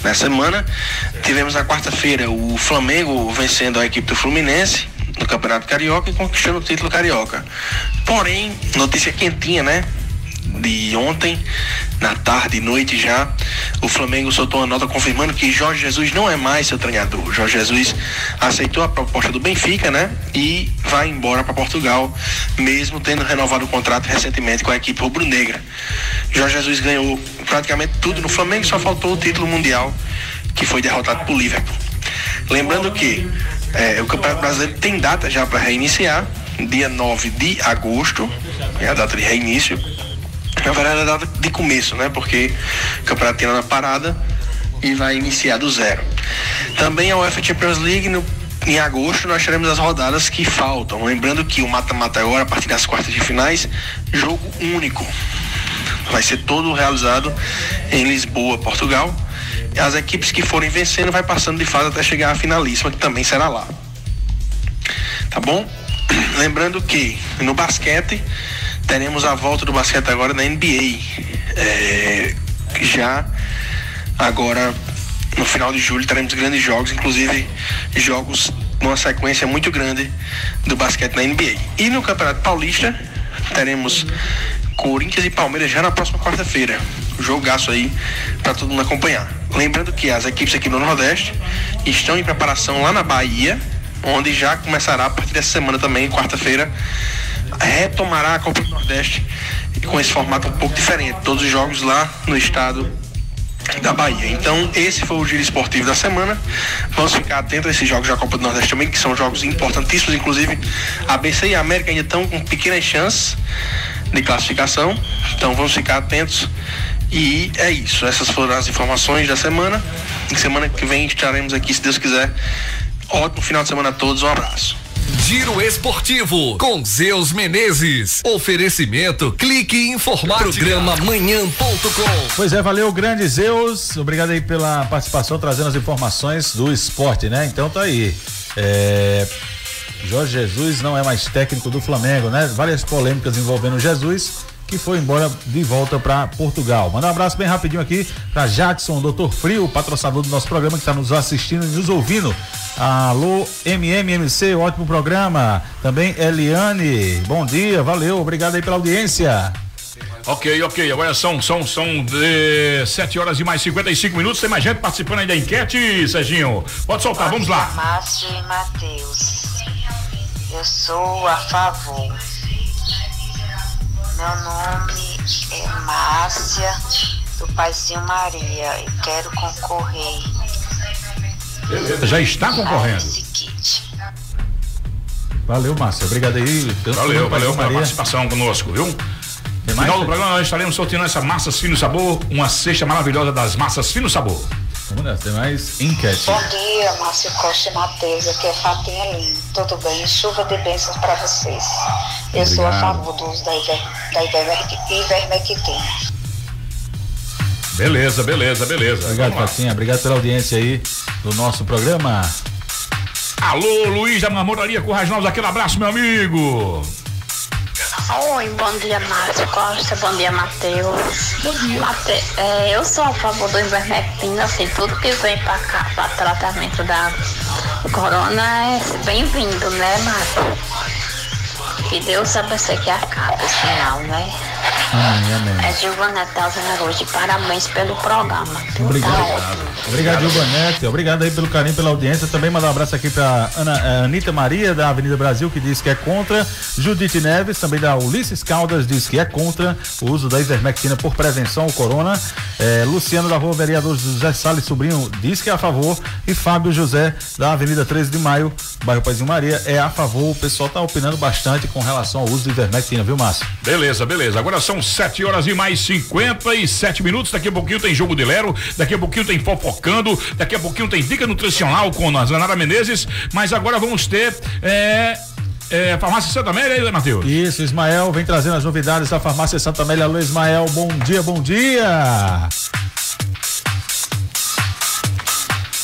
Na semana, tivemos na quarta-feira o Flamengo vencendo a equipe do Fluminense no Campeonato Carioca e conquistando o título carioca. Porém, notícia quentinha, né? De ontem, na tarde e noite já, o Flamengo soltou uma nota confirmando que Jorge Jesus não é mais seu treinador. Jorge Jesus aceitou a proposta do Benfica, né? E vai embora para Portugal, mesmo tendo renovado o contrato recentemente com a equipe rubro-negra. Jorge Jesus ganhou praticamente tudo no Flamengo, só faltou o título mundial, que foi derrotado por Liverpool. Lembrando que é, o Campeonato Brasileiro tem data já para reiniciar, dia 9 de agosto, é a data de reinício. Na verdade, é a data de começo, né? Porque o campeonato tem na parada e vai iniciar do zero. Também a UEFA Champions League no em agosto nós teremos as rodadas que faltam. Lembrando que o mata-mata agora, a partir das quartas de finais, jogo único. Vai ser todo realizado em Lisboa, Portugal as equipes que forem vencendo vai passando de fase até chegar à finalíssima, que também será lá. Tá bom? Lembrando que no basquete teremos a volta do basquete agora na NBA. É, já agora no final de julho teremos grandes jogos, inclusive jogos numa sequência muito grande do basquete na NBA. E no Campeonato Paulista teremos Corinthians e Palmeiras já na próxima quarta-feira. Jogaço aí para todo mundo acompanhar. Lembrando que as equipes aqui do Nordeste estão em preparação lá na Bahia, onde já começará a partir dessa semana também, quarta-feira, retomará a Copa do Nordeste com esse formato um pouco diferente. Todos os jogos lá no estado da Bahia. Então, esse foi o giro esportivo da semana. Vamos ficar atentos a esses jogos da Copa do Nordeste também, que são jogos importantíssimos. Inclusive, a BC e a América ainda estão com pequenas chances de classificação. Então, vamos ficar atentos e é isso. Essas foram as informações da semana. E semana que vem estaremos aqui, se Deus quiser. Ótimo final de semana a todos. Um abraço. Giro Esportivo com Zeus Menezes. Oferecimento Clique Informática. Programa Manhã.com. Pois é, valeu, grande Zeus. Obrigado aí pela participação, trazendo as informações do esporte, né? Então tá aí. É... Jorge Jesus não é mais técnico do Flamengo, né? Várias polêmicas envolvendo Jesus que foi embora de volta para Portugal. Manda um abraço bem rapidinho aqui para Jackson, Doutor Frio, patrocinador do nosso programa que está nos assistindo e nos ouvindo. Alô, MMMC, ótimo programa. Também Eliane, bom dia, valeu, obrigado aí pela audiência. Ok, ok. Agora são, são, são de 7 horas e mais 55 minutos. Tem mais gente participando aí da enquete, Serginho. Pode soltar, vamos lá. Márcio e Matheus. Eu sou a favor. Meu nome é Márcia do Paizinho Maria e quero concorrer. Já está concorrendo. Valeu, Márcia. Obrigado aí. Valeu, valeu pela participação conosco, viu? No final do programa nós estaremos sorteando essa massas fino sabor, uma cesta maravilhosa das massas fino sabor. Vamos nessa, tem mais enquete. Bom dia, Márcio Costa e Matheus, aqui é Fatinha Lima. Tudo bem? Chuva de bênçãos para vocês. Eu Obrigado. sou a favor do uso da, iver, da ivermectina. Beleza, beleza, beleza. Obrigado, Fatinha. Obrigado pela audiência aí do nosso programa. Alô, Luiz da Marmoraria Currais Novos, aquele abraço, meu amigo. Oi, bom dia, Márcio Costa, bom dia, Matheus. Bom dia. Mate, é, eu sou a favor do ivermectina, assim, tudo que vem pra cá, pra tratamento da corona é bem-vindo, né, Márcio? Que Deus abençoe que acabe esse final, né? Amém, amém. É Gilvanete da hoje. Parabéns pelo programa. Obrigado. Tá Obrigado, Gilvanete. Obrigado aí pelo carinho, pela audiência. Também mandar um abraço aqui para Ana eh, Anitta Maria, da Avenida Brasil, que diz que é contra. Judite Neves, também da Ulisses Caldas, diz que é contra o uso da ivermectina por prevenção ao corona. É, Luciano da Rua Vereador José Salles Sobrinho diz que é a favor. E Fábio José, da Avenida 13 de Maio, bairro Paizinho Maria, é a favor. O pessoal tá opinando bastante com relação ao uso de ivermectina, viu, Márcio? Beleza, beleza. Agora são 7 horas e mais 57 minutos. Daqui a pouquinho tem jogo de Lero, daqui a pouquinho tem fofocando, daqui a pouquinho tem dica nutricional com a Zanara Menezes, mas agora vamos ter. É... É, Farmácia Santa Amélia aí, Matheus? Isso, Ismael vem trazendo as novidades da Farmácia Santa Amélia. Alô, Ismael, bom dia, bom dia!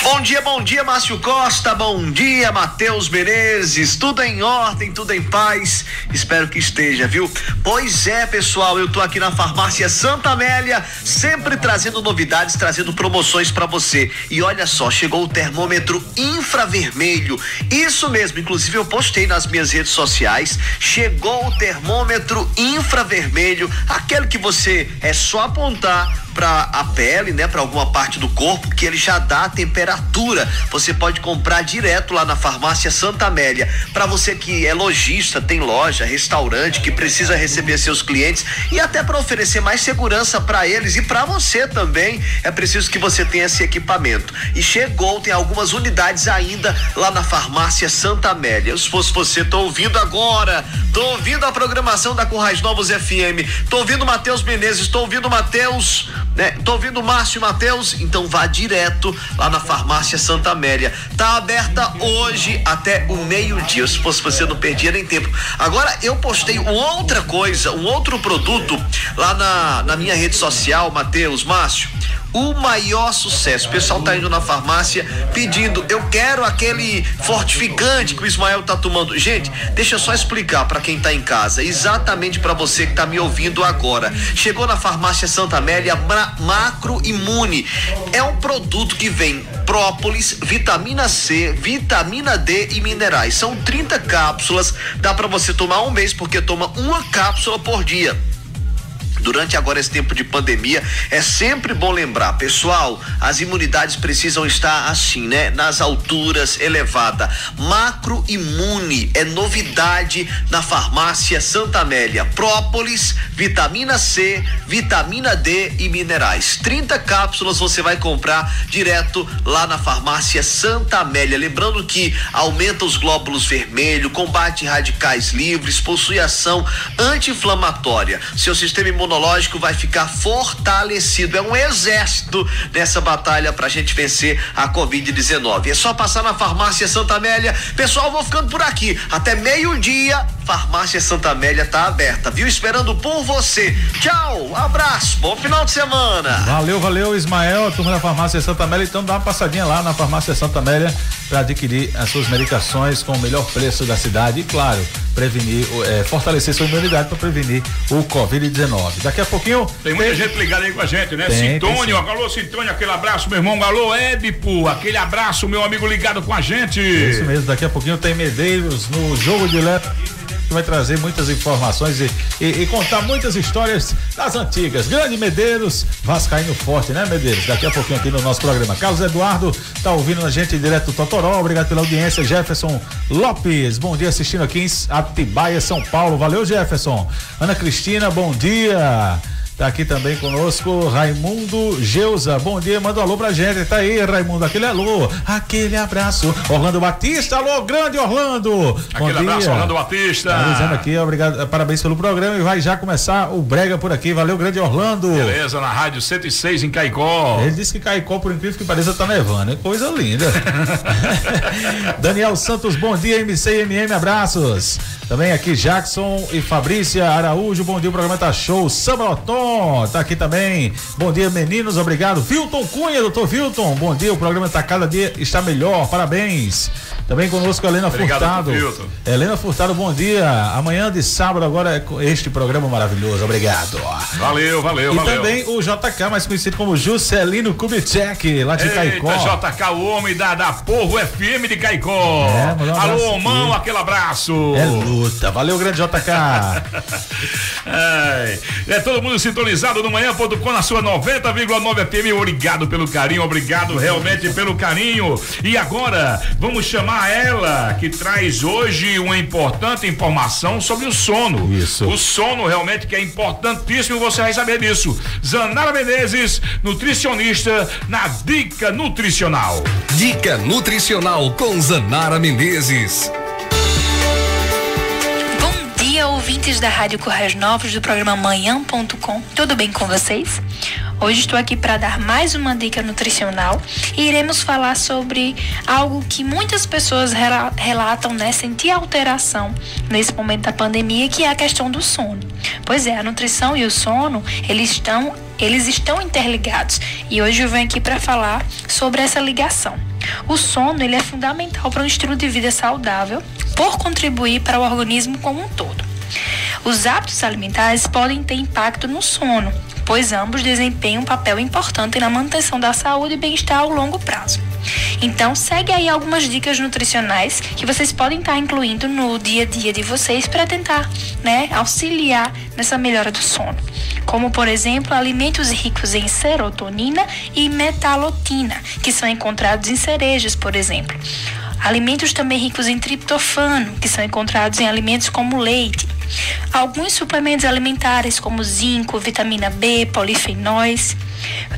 Bom dia, bom dia, Márcio Costa. Bom dia, Matheus Menezes. Tudo em ordem, tudo em paz. Espero que esteja, viu? Pois é, pessoal, eu tô aqui na farmácia Santa Amélia, sempre trazendo novidades, trazendo promoções para você. E olha só, chegou o termômetro infravermelho. Isso mesmo, inclusive eu postei nas minhas redes sociais. Chegou o termômetro infravermelho, aquele que você é só apontar para a pele, né, para alguma parte do corpo, que ele já dá a temperatura. Você pode comprar direto lá na farmácia Santa Amélia. Para você que é lojista, tem loja, restaurante, que precisa receber seus clientes e até para oferecer mais segurança para eles e para você também, é preciso que você tenha esse equipamento. E chegou, tem algumas unidades ainda lá na farmácia Santa Amélia. Se fosse você, tô ouvindo agora, tô ouvindo a programação da Currais Novos FM, tô ouvindo Matheus Menezes, tô ouvindo Matheus né? Tô ouvindo Márcio Matheus, então vá direto lá na farmácia Santa Amélia. Tá aberta hoje até o meio-dia. Se fosse você não perdia nem tempo. Agora eu postei outra coisa, um outro produto lá na, na minha rede social, Matheus, Márcio o maior sucesso. O pessoal tá indo na farmácia pedindo, eu quero aquele fortificante que o Ismael tá tomando. Gente, deixa eu só explicar para quem tá em casa, exatamente para você que tá me ouvindo agora. Chegou na farmácia Santa Amélia Macro Imune. É um produto que vem própolis, vitamina C, vitamina D e minerais. São 30 cápsulas, dá para você tomar um mês porque toma uma cápsula por dia durante agora esse tempo de pandemia, é sempre bom lembrar, pessoal, as imunidades precisam estar assim, né? Nas alturas elevada. Macro imune é novidade na farmácia Santa Amélia. Própolis, vitamina C, vitamina D e minerais. 30 cápsulas você vai comprar direto lá na farmácia Santa Amélia. Lembrando que aumenta os glóbulos vermelhos, combate radicais livres, possui ação anti-inflamatória. Seu sistema imunológico imunológico vai ficar fortalecido. É um exército nessa batalha pra gente vencer a Covid-19. É só passar na farmácia Santa Amélia. Pessoal, vou ficando por aqui. Até meio-dia Farmácia Santa Amélia tá aberta, viu? Esperando por você. Tchau, abraço, bom final de semana. Valeu, valeu, Ismael, a turma da Farmácia Santa Amélia. Então dá uma passadinha lá na Farmácia Santa Amélia para adquirir as suas medicações com o melhor preço da cidade e, claro, prevenir, é, fortalecer sua imunidade para prevenir o Covid-19. Daqui a pouquinho. Tem muita tem... gente ligada aí com a gente, né? Tem, Cintônio, alô, Cintônio, aquele abraço, meu irmão. Alô, Édipo, aquele abraço, meu amigo ligado com a gente. Isso mesmo, daqui a pouquinho tem Medeiros no jogo de letra que vai trazer muitas informações e, e, e, contar muitas histórias das antigas. Grande Medeiros, Vascaíno Forte, né, Medeiros? Daqui a pouquinho aqui no nosso programa. Carlos Eduardo tá ouvindo a gente direto do Totoró. Obrigado pela audiência. Jefferson Lopes, bom dia assistindo aqui em Atibaia, São Paulo. Valeu, Jefferson. Ana Cristina, bom dia. Tá aqui também conosco Raimundo Geusa. Bom dia, manda um alô pra gente. Tá aí, Raimundo. Aquele alô, aquele abraço. Orlando Batista, alô, grande Orlando. Aquele abraço, Orlando Batista. Tá dizendo aqui, obrigado, parabéns pelo programa e vai já começar o Brega por aqui. Valeu, grande Orlando. Beleza, na Rádio 106 em Caicó. Ele disse que Caicó, por incrível que pareça, tá nevando. É coisa linda. Daniel Santos, bom dia, MC MM, abraços. Também aqui Jackson e Fabrícia Araújo, bom dia, o programa tá show. Sabaton tá aqui também. Bom dia, meninos, obrigado. Vilton Cunha, doutor Vilton, bom dia, o programa tá cada dia está melhor, parabéns. Também conosco Helena Obrigado, Furtado. Filton. Helena Furtado, bom dia. Amanhã de sábado agora é este programa maravilhoso. Obrigado. Valeu, valeu, e valeu. também o JK, mais conhecido como Juscelino Kubitschek, lá de Eita, Caicó. JK, o homem da, da Porro FM de Caicó. É, um Alô, mão, aquele abraço. É luta. Valeu, grande JK. é, é todo mundo sintonizado no manhã.com na sua 90,9 FM. Obrigado pelo carinho, obrigado realmente pelo carinho. E agora, vamos chamar chamar ela, que traz hoje uma importante informação sobre o sono. Isso. O sono realmente que é importantíssimo, você vai saber disso. Zanara Menezes, nutricionista, na Dica Nutricional. Dica Nutricional com Zanara Menezes dia, ouvintes da Rádio Correios Novos do programa Manhã.com. Tudo bem com vocês? Hoje estou aqui para dar mais uma dica nutricional e iremos falar sobre algo que muitas pessoas relatam, né, sentir alteração nesse momento da pandemia, que é a questão do sono. Pois é, a nutrição e o sono, eles estão eles estão interligados e hoje eu venho aqui para falar sobre essa ligação. O sono ele é fundamental para um estilo de vida saudável, por contribuir para o organismo como um todo. Os hábitos alimentares podem ter impacto no sono, pois ambos desempenham um papel importante na manutenção da saúde e bem-estar ao longo prazo. Então, segue aí algumas dicas nutricionais que vocês podem estar incluindo no dia a dia de vocês para tentar, né, auxiliar nessa melhora do sono. Como, por exemplo, alimentos ricos em serotonina e metalotina, que são encontrados em cerejas, por exemplo. Alimentos também ricos em triptofano, que são encontrados em alimentos como leite. Alguns suplementos alimentares, como zinco, vitamina B, polifenóis.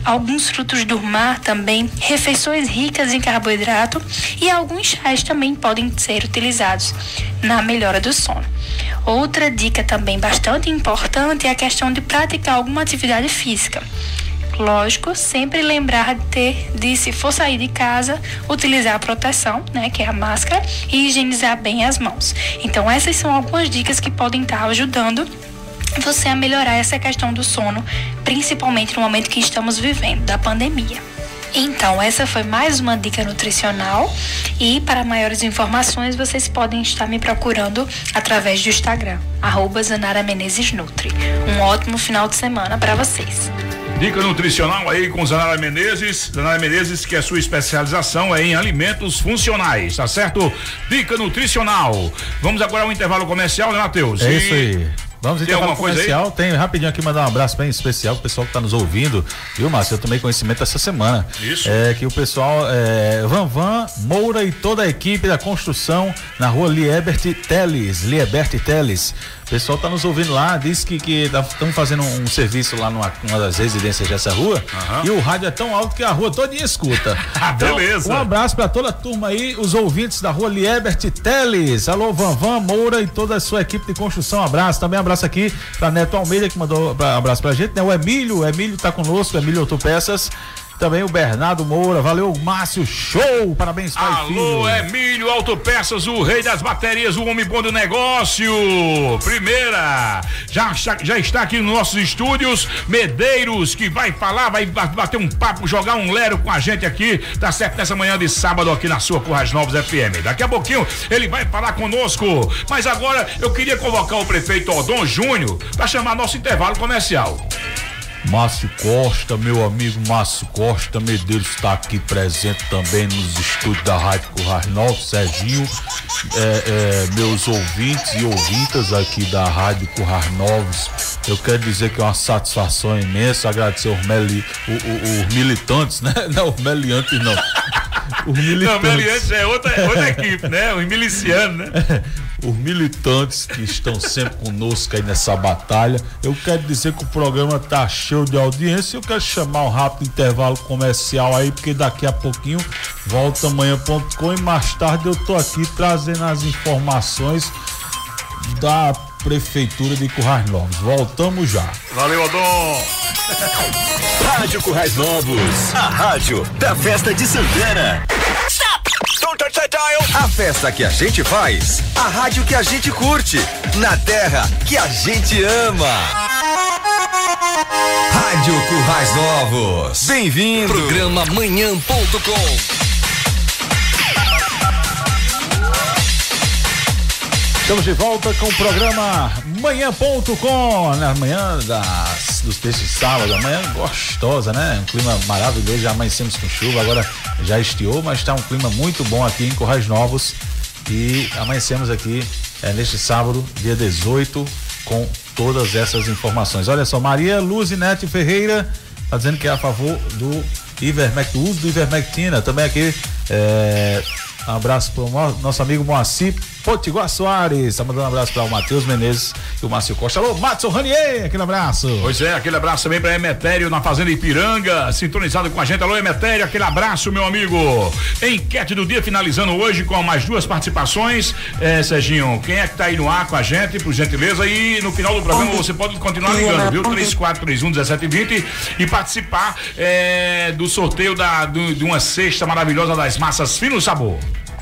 Alguns frutos do mar também, refeições ricas em carboidrato e alguns chás também podem ser utilizados na melhora do sono. Outra dica também bastante importante é a questão de praticar alguma atividade física. Lógico, sempre lembrar de ter, de se for sair de casa, utilizar a proteção, né, que é a máscara, e higienizar bem as mãos. Então, essas são algumas dicas que podem estar ajudando você a melhorar essa questão do sono, principalmente no momento que estamos vivendo, da pandemia. Então, essa foi mais uma dica nutricional e para maiores informações vocês podem estar me procurando através do Instagram, arroba Zanara Menezes Nutri. Um ótimo final de semana para vocês. Dica nutricional aí com Zanara Menezes. Zanara Menezes, que a sua especialização é em alimentos funcionais, tá certo? Dica nutricional. Vamos agora ao intervalo comercial, né, Matheus? É e... isso aí. Vamos Tem alguma coisa comercial. Aí? Tem rapidinho aqui mandar um abraço bem especial pro pessoal que está nos ouvindo. Viu, Márcio? Eu tomei conhecimento essa semana. Isso. É que o pessoal, é, Van Van, Moura e toda a equipe da construção na rua Liebert Teles. Liebert Teles. O pessoal tá nos ouvindo lá, diz que estão tá, fazendo um, um, serviço lá numa, numa, das residências dessa rua uhum. e o rádio é tão alto que a rua toda escuta. então, Beleza. Um abraço para toda a turma aí, os ouvintes da rua Liebert Teles. Alô, Van Van, Moura e toda a sua equipe de construção. Abraço. Também abraço aqui para Neto Almeida que mandou um abraço pra gente, né? O Emílio, o Emílio tá conosco, Emílio Autopeças. Também o Bernardo Moura, valeu Márcio, show, parabéns pai Alô, filho. Emílio Autopeças, o rei das baterias, o homem bom do negócio. Primeira, já, está- já está aqui nos nossos estúdios, Medeiros, que vai falar, vai ba- bater um papo, jogar um lero com a gente aqui, tá certo, nessa manhã de sábado aqui na sua Currais Novos FM. Daqui a pouquinho ele vai falar conosco, mas agora eu queria convocar o prefeito Odon Júnior para chamar nosso intervalo comercial. Márcio Costa, meu amigo Márcio Costa Medeiros está aqui presente também nos estúdios da Rádio Currais Novos, Serginho, é, é, meus ouvintes e ouvintas aqui da Rádio Currais Novos. Eu quero dizer que é uma satisfação imensa agradecer os, meli, o- o- os militantes, né? Não, os meliantes não. Os Não, militantes. Meliantes é outra, outra equipe, né? Os milicianos, né? os militantes que estão sempre conosco aí nessa batalha. Eu quero dizer que o programa tá cheio de audiência. Eu quero chamar um rápido intervalo comercial aí, porque daqui a pouquinho volta amanhã.com e mais tarde eu tô aqui trazendo as informações da Prefeitura de Currais Novos. Voltamos já. Valeu, Odon. Rádio Currais Novos, a rádio da festa de Santana. A festa que a gente faz, a rádio que a gente curte, na terra que a gente ama. Rádio Currais Novos. Bem-vindo. Programa manhã.com. Estamos de volta com o programa Manhã.com, na manhã das, dos textos de sábado, amanhã gostosa, né? Um clima maravilhoso, já amanhecemos com chuva, agora já estiou, mas está um clima muito bom aqui em Corrais Novos e amanhecemos aqui eh, neste sábado, dia 18, com todas essas informações. Olha só, Maria Luzinete Ferreira está dizendo que é a favor do Ivermec, do uso do Ivermectina, também aqui eh, um abraço para o nosso amigo Moacir Potiguar Soares. Tá mandando um abraço para o Matheus Menezes e o Márcio Costa. Alô, Matson Ranier, aquele abraço. Pois é, aquele abraço também para Emetério na Fazenda Ipiranga, sintonizado com a gente. Alô, Emetério, aquele abraço, meu amigo. Enquete do dia finalizando hoje com mais duas participações. É, Serginho, quem é que tá aí no ar com a gente, por gentileza? E no final do programa você pode continuar ligando, viu? 3431 1720 e participar é, do sorteio da, do- de uma cesta maravilhosa das massas fino sabor.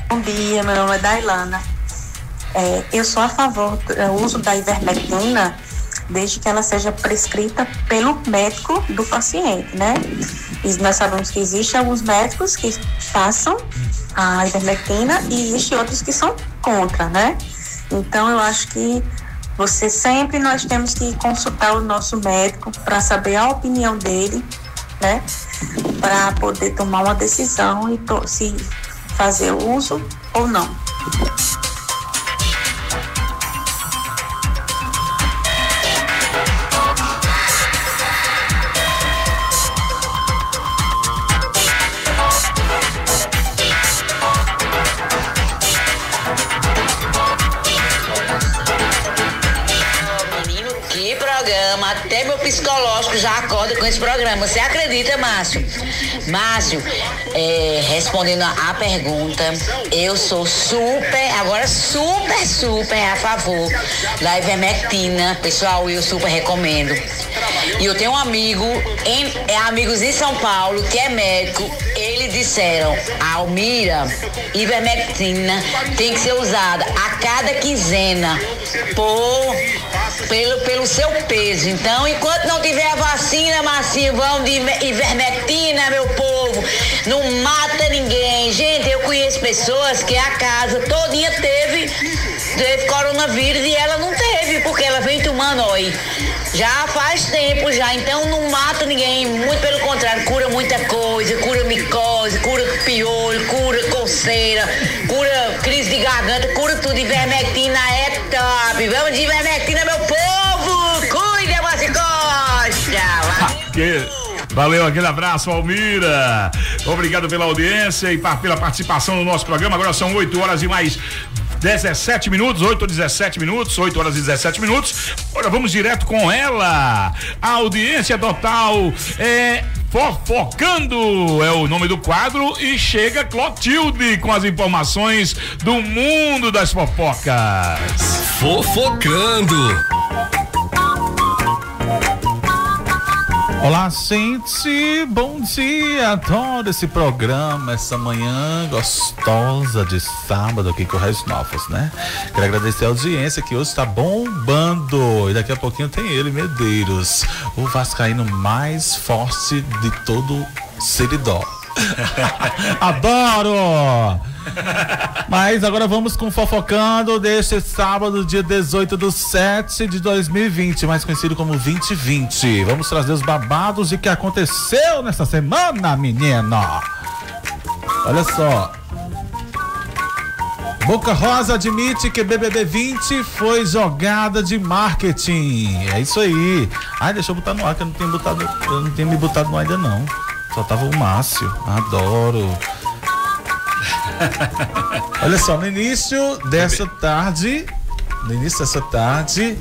Bom dia, meu nome é Dailana. É, eu sou a favor do uso da ivermectina desde que ela seja prescrita pelo médico do paciente, né? E nós sabemos que existem alguns médicos que passam a ivermectina e existem outros que são contra, né? Então eu acho que você sempre nós temos que consultar o nosso médico para saber a opinião dele, né? Para poder tomar uma decisão e se fazer uso ou não. Psicológico já acorda com esse programa. Você acredita, Márcio? Márcio, é, respondendo a, pergunta, eu sou super, agora super, super a favor da ivermectina. Pessoal, eu super recomendo. E eu tenho um amigo, em, é, amigos em São Paulo, que é médico. Eles disseram, Almira, ivermectina tem que ser usada a cada quinzena por, pelo, pelo seu peso. Então, enquanto não tiver a vacina, Marcinho, vão de iver- ivermectina, meu povo. Não mata ninguém. Gente, eu conheço pessoas que a casa todinha teve, teve coronavírus e ela não teve, porque ela vem tomando, oi. Já faz tempo já, então não mata ninguém, muito pelo contrário, cura muita coisa, cura micose, cura piolho, cura coceira, cura crise de garganta, cura tudo. Ivermectina é top. Vamos de ivermectina, meu povo! Cuide, Márcio Costa! Valeu, aquele abraço, Almira. Obrigado pela audiência e pela participação no nosso programa. Agora são 8 horas e mais 17 minutos, 8 ou 17 minutos, 8 horas e 17 minutos. Agora vamos direto com ela. A audiência total é Fofocando é o nome do quadro e chega Clotilde com as informações do mundo das fofocas. Fofocando. Olá, gente, bom dia. Adoro esse programa, essa manhã gostosa de sábado aqui com o Regis Novos, né? Quero agradecer a audiência que hoje está bombando. E daqui a pouquinho tem ele, Medeiros, o Vascaíno mais forte de todo Seridó. Adoro! Mas agora vamos com fofocando deste sábado, dia 18 do 7 de 2020, mais conhecido como 2020. Vamos trazer os babados de que aconteceu nessa semana, menina. Olha só. Boca Rosa admite que BBB 20 foi jogada de marketing. É isso aí. Ai, deixa eu botar no ar que eu não tenho botado, eu não tenho me botado no ar ainda não. Só tava o Márcio. Adoro. Olha só, no início dessa tarde, no início dessa tarde,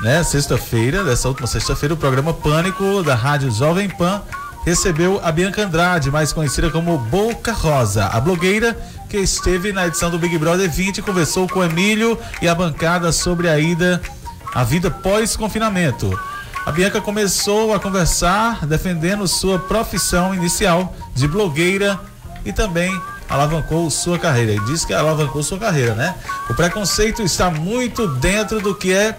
né, sexta-feira, dessa última sexta-feira, o programa Pânico da Rádio Jovem Pan recebeu a Bianca Andrade, mais conhecida como Boca Rosa, a blogueira que esteve na edição do Big Brother 20 e conversou com Emílio e a bancada sobre a ida, a vida pós-confinamento. A Bianca começou a conversar defendendo sua profissão inicial de blogueira e também alavancou sua carreira. E disse que alavancou sua carreira, né? O preconceito está muito dentro do que é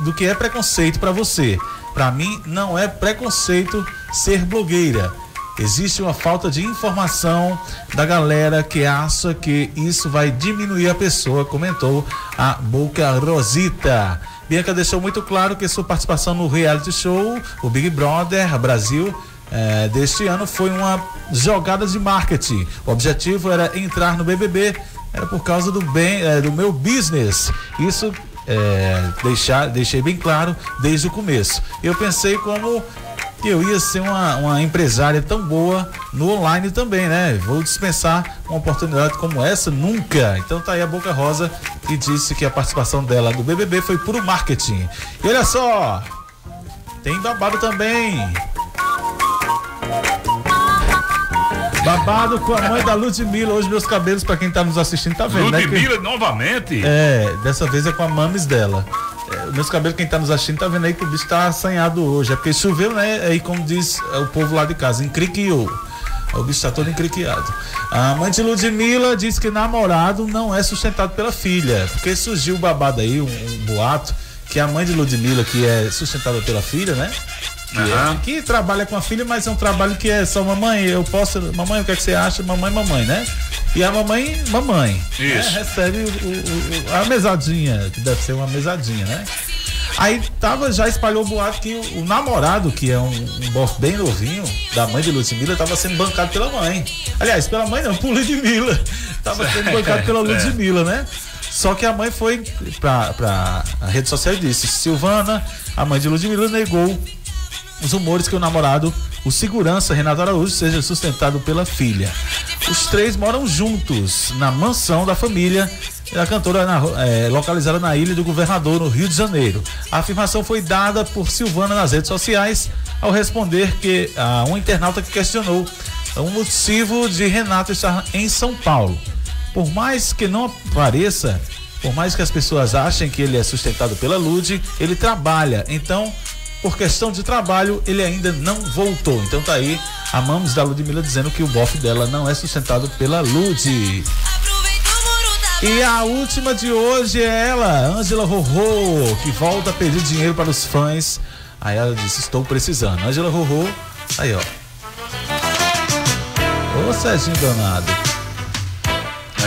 do que é preconceito para você. Para mim não é preconceito ser blogueira. Existe uma falta de informação da galera que acha que isso vai diminuir a pessoa, comentou a Boca Rosita. Bianca deixou muito claro que sua participação no reality show, o Big Brother Brasil, eh, deste ano foi uma jogada de marketing. O objetivo era entrar no BBB, era por causa do bem, eh, do meu business. Isso é, deixar, deixei bem claro desde o começo. Eu pensei como que eu ia ser uma, uma empresária tão boa no online também, né? Vou dispensar uma oportunidade como essa nunca. Então tá aí a Boca Rosa que disse que a participação dela no BBB foi puro marketing. E olha só, tem babado também. Babado com a mãe da Ludmilla. Hoje meus cabelos, para quem tá nos assistindo, tá vendo, né? Ludmilla Que- novamente? É, dessa vez é com a mames dela. É, meus cabelos, quem tá nos assistindo, tá vendo aí que o bicho tá assanhado hoje. É porque choveu, né? Aí, como diz é, o povo lá de casa, encriquiou. O bicho tá todo encriquiado. A mãe de Ludmilla diz que namorado não é sustentado pela filha. Porque surgiu o babado aí, um, um boato, que a mãe de Ludmilla, que é sustentada pela filha, né? Que, é- Aham. que trabalha com a filha, mas é um trabalho que é só mamãe, eu posso. Mamãe, o que, é que você acha? Mamãe, mamãe, né? E a mamãe, mamãe. Isso. né? Recebe o- o- a mesadinha, que deve ser uma mesadinha, né? Aí tava, já espalhou o boato que o, o namorado, que é um, um bem novinho, da mãe de Ludmilla, tava sendo bancado pela mãe. Aliás, pela mãe não, por Ludmilla. Tava sendo bancado pela Certo. Ludmilla, né? Só que a mãe foi pra, pra a rede social e disse: Silvana, a mãe de Ludmilla, negou os rumores que o namorado, o segurança Renato Araújo, seja sustentado pela filha. Os três moram juntos na mansão da família. A cantora na- é, localizada na Ilha do Governador, no Rio de Janeiro. A afirmação foi dada por Silvana nas redes sociais ao responder que a um internauta que questionou o motivo de Renato estar em São Paulo. Por mais que não apareça, por mais que as pessoas achem que ele é sustentado pela Lud, ele trabalha. Então, por questão de trabalho, ele ainda não voltou. Então tá aí a Mamos da Ludmilla dizendo que o bofe dela não é sustentado pela Lud. E a última de hoje é ela, Ângela Rorô, que volta a pedir dinheiro para os fãs. Aí ela disse: Estou precisando. Ângela Rorô, aí ó. Ô Serginho Danado.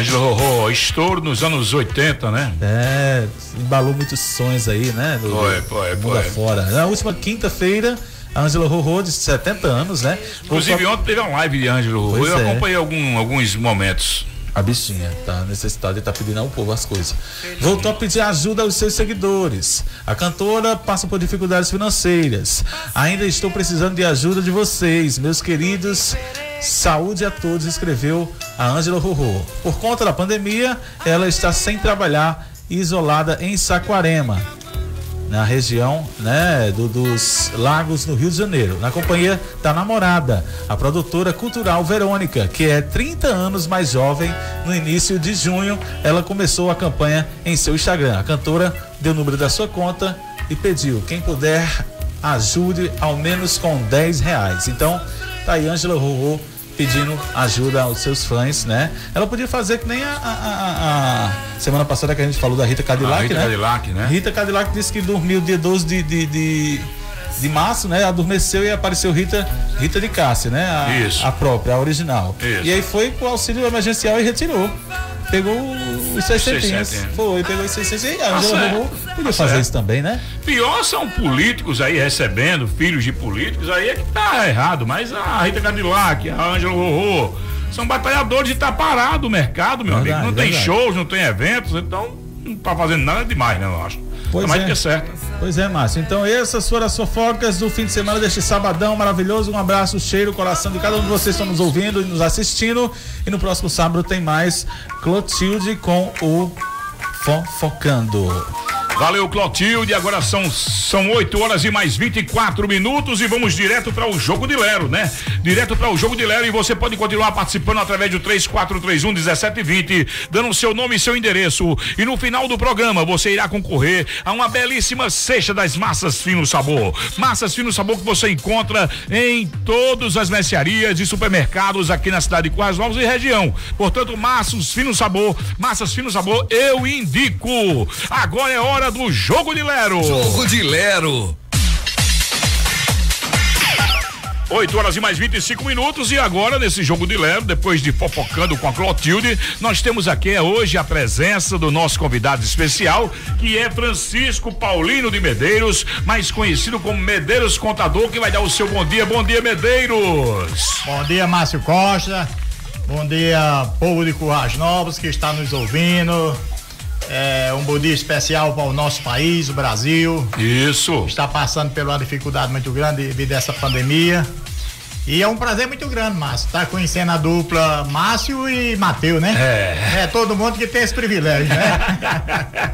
Ângela Rorô, estouro nos anos 80, né? É, embalou muitos sonhos aí, né? Do, Foi, foi, do mundo foi. afora. Na última quinta-feira, a Ângela Rorô, de 70 anos, né? Inclusive, voltou- ontem teve uma live de Ângelo Rorô. Eu é. acompanhei algum- alguns momentos. A bichinha tá necessitada e tá pedindo ao povo as coisas. Voltou a pedir ajuda aos seus seguidores. A cantora passa por dificuldades financeiras. Ainda estou precisando de ajuda de vocês, meus queridos. Saúde a todos, escreveu a Ângela Rorô. Por conta da pandemia, ela está sem trabalhar isolada em Saquarema na região né, do- dos Lagos, no Rio de Janeiro, na companhia da namorada, a produtora cultural Verônica, que é 30 anos mais jovem. No início de junho, ela começou a campanha em seu Instagram. A cantora deu o número da sua conta e pediu: quem puder ajude ao menos com 10 reais. Então, tá aí Ângela Rorô pedindo ajuda aos seus fãs, né? Ela podia fazer que nem a, a, a, a semana passada que a gente falou da Rita Cadillac, Rita né? Cadillac, né? Rita Cadillac disse que dormiu dia 12 de, de, de, de março, né? Adormeceu e apareceu Rita, Rita de Cássia, né? A, Isso. a própria, a original. Isso. E aí foi pro auxílio emergencial e retirou. Pegou os 600. 600. Foi, pegou os 600. E a Tá Angela. Rorô podia Tá fazer certo. isso também, né? Pior são políticos aí recebendo, filhos de políticos, aí é que tá errado. Mas a Rita Cadillac, a Ângela Rorô, são batalhadores de estar parado o mercado, meu Verdade, amigo. Não tem verdade. shows, não tem eventos, então não tá fazendo nada demais, né, eu acho. Pois é mais é. do que certo. Pois é, Márcio. Então, essas foram as fofocas do fim de semana deste sabadão maravilhoso. Um abraço, cheiro, coração de cada um de vocês que estão nos ouvindo e nos assistindo. E no próximo sábado tem mais Clotilde com o Fofocando. Valeu, Clotilde. Agora são, são 8 horas e mais 24 minutos e vamos direto para o jogo de Lero, né? Direto para o jogo de Lero e você pode continuar participando através do 3431 1720, dando seu nome e seu endereço. E no final do programa você irá concorrer a uma belíssima cesta das massas fino sabor. Massas fino sabor que você encontra em todas as mercearias e supermercados aqui na cidade de Quais Novos e região. Portanto, massas fino sabor, massas fino sabor, eu indico. Agora é hora do jogo de Lero. Jogo de Lero. 8 horas e mais 25 minutos e agora nesse jogo de Lero, depois de fofocando com a Clotilde, nós temos aqui é, hoje a presença do nosso convidado especial, que é Francisco Paulino de Medeiros, mais conhecido como Medeiros Contador, que vai dar o seu bom dia. Bom dia, Medeiros. Bom dia, Márcio Costa. Bom dia, povo de Currais Novos que está nos ouvindo. É, um bom dia especial para o nosso país, o Brasil. Isso. Está passando por uma dificuldade muito grande devido a essa pandemia. E é um prazer muito grande, Márcio, estar conhecendo a dupla Márcio e Matheus, né? É. É todo mundo que tem esse privilégio, né?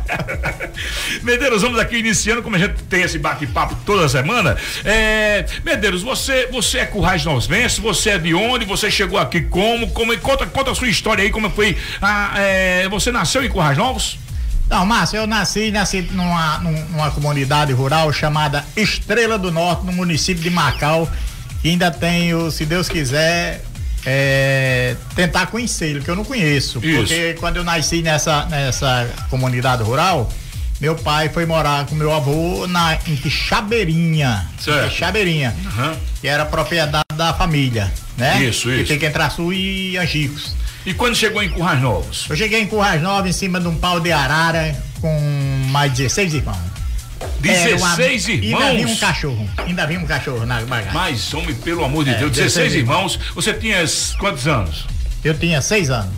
Medeiros, vamos aqui iniciando, como a gente tem esse bate-papo toda semana. É, Medeiros, você, você é Currais Novense, você é de onde? Você chegou aqui como? como conta, conta a sua história aí, como foi. a- é, você nasceu em Currais Novos? Não, Márcio, eu nasci, nasci numa, num- numa comunidade rural chamada Estrela do Norte, no município de Macau, que ainda tenho, se Deus quiser, é, tentar conhecê-lo, que eu não conheço. Isso. Porque quando eu nasci nessa, nessa comunidade rural, meu pai foi morar com meu avô na, em Quixabeirinha. Certo. Quixabeirinha, que era propriedade da família, né? Isso, Que isso. fica entre Açu e Angicos. E quando chegou em Currais Novos? Eu cheguei em Currais Novos em cima de um pau de arara com mais 16 irmãos. 16 Ainda havia um irmãos? cachorro. Ainda havia um cachorro na bagagem. Mas, homem, pelo amor de É, Deus, 16 16 irmãos. Você tinha quantos anos? Eu tinha seis anos.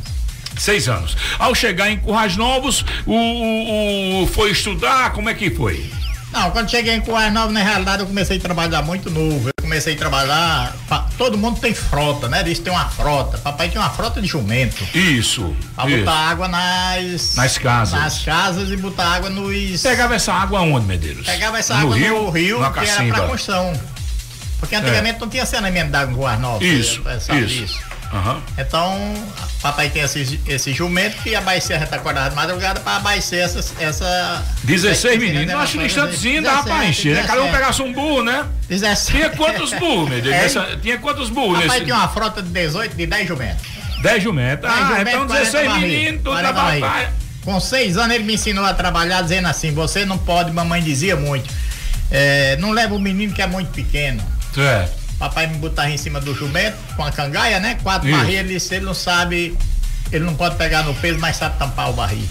Seis anos. Ao chegar em Currais Novos, o, o- o- foi estudar, como é que foi? Não, quando cheguei em Currais Novos, na realidade, eu comecei a trabalhar muito novo. Comecei a trabalhar. Todo mundo tem frota, né? Diz que tem uma frota. Papai tinha uma frota de jumento. Isso. Pra isso. botar água nas. Nas casas. Nas casas e botar água nos. Pegava essa água onde, Medeiros? Pegava essa no água rio, no rio, que era cacimba. pra construção. Porque antigamente não tinha saneamento d'água Currais Novos. Isso, sabe isso. Aham. Então, papai tem esse, esse jumento que a gente acordava de madrugada para abastecer essas, essa. 16 meninos. Eu acho que no instantezinho dava pra encher, né? Cada um pegasse um burro, né? 17. Tinha quantos burros, Medeiros? É. Nessa- tinha quantos burros Papai nesse? tinha uma frota de 18, de 10 jumentos. 10 jumentos. 10 Ah, jumentos, então 40 16 barris, meninos, tudo 40 trabalho. barris. Com 6 anos ele me ensinou a trabalhar dizendo assim, você não pode, mamãe dizia muito, é, não leva o menino que é muito pequeno. Certo. Papai me botava em cima do jumento com a cangaia, né? Quatro Isso. barris, ele disse, ele não sabe, ele não pode pegar no peso, mas sabe tampar o barril.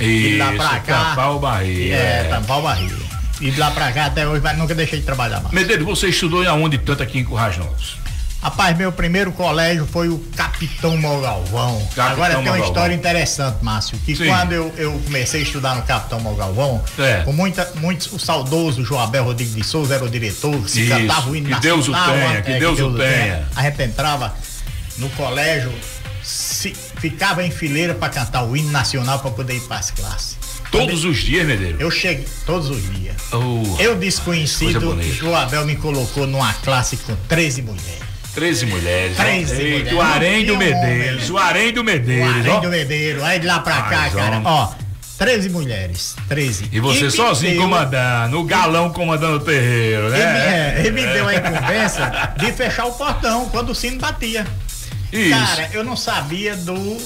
E lá pra cá. tampar o barril. É, é. tampar o barril. E de lá pra cá até hoje, mas nunca deixei de trabalhar mais. Medeiros, você estudou em aonde tanto aqui em Currais Novos? Rapaz, meu primeiro colégio foi o Capitão Mogalvão. Agora tem uma história interessante, Márcio, que Sim. quando eu, eu comecei a estudar no Capitão Mogalvão, É. com muita, muitos, o saudoso Joabel Rodrigues de Souza era o diretor, que se Isso, cantava o hino que Deus o tenha, que É, Deus o tenha. A gente entrava no colégio, se- ficava em fileira para cantar o hino nacional para poder ir para as classes. Todos os dias, Medeiros? Eu cheguei todos os dias. Oh, Eu desconhecido. Joabel me colocou numa classe com 13 mulheres. 13 mulheres. 13 Eita, mulheres. O Harém do Medeiros. O Harém do O Medeiros. Arém ó. do Medeiro, aí de lá pra cá, Mas, cara, ó. 13 mulheres. 13. E você me sozinho deu- comandando, o galão comandando o terreiro, Ele, né? é, ele me deu a incumbência de fechar o portão quando o sino batia. Isso. Cara, eu não sabia do.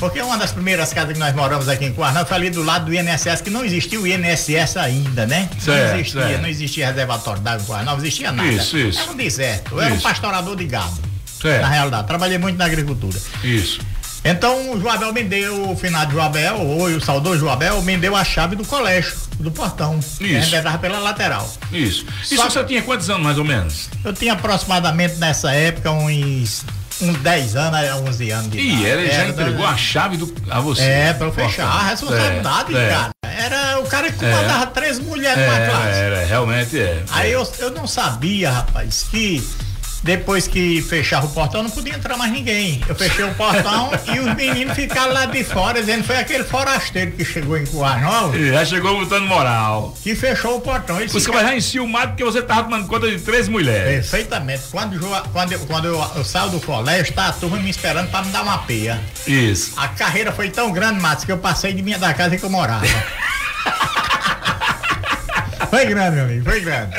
Porque uma das primeiras casas que nós moramos aqui em Coarnal foi ali do lado do INSS, que não existia o INSS ainda, né? Certo, não existia, certo. não existia reservatório d'água em Coarnal, não existia nada. Isso, isso. Era um deserto. Eu era um Isso. pastorador de gado. Certo. Na realidade, trabalhei muito na agricultura. Isso. Então o Joabel me deu, o finado Joabel, ou o saudoso Joabel, me deu a chave do colégio, do portão. Gente entrava pela lateral. Isso. E Só- você tinha quantos anos mais ou menos? Eu tinha aproximadamente nessa época uns, uns 10 anos, a 11 anos de E idade. ele já Era, entregou a chave do, a você. É, pra eu fechar. A responsabilidade, É, é. cara. Era o cara que comandava três mulheres É, classe. era, realmente é. Aí eu, eu não sabia, rapaz, que depois que fechava o portão não podia entrar mais ninguém. Eu fechei o portão e os meninos ficaram lá de fora, dizendo que foi aquele forasteiro que chegou em Coarnal. E já chegou botando moral. Que fechou o portão. Você vai já enciumado porque você tava tomando conta de três mulheres. Perfeitamente. Quando, jo- quando, eu, quando eu, eu saio do colégio, tá a turma me esperando pra me dar uma peia. Isso. A carreira foi tão grande, Matos, que eu passei de minha da casa que eu morava. foi grande, meu amigo, foi grande.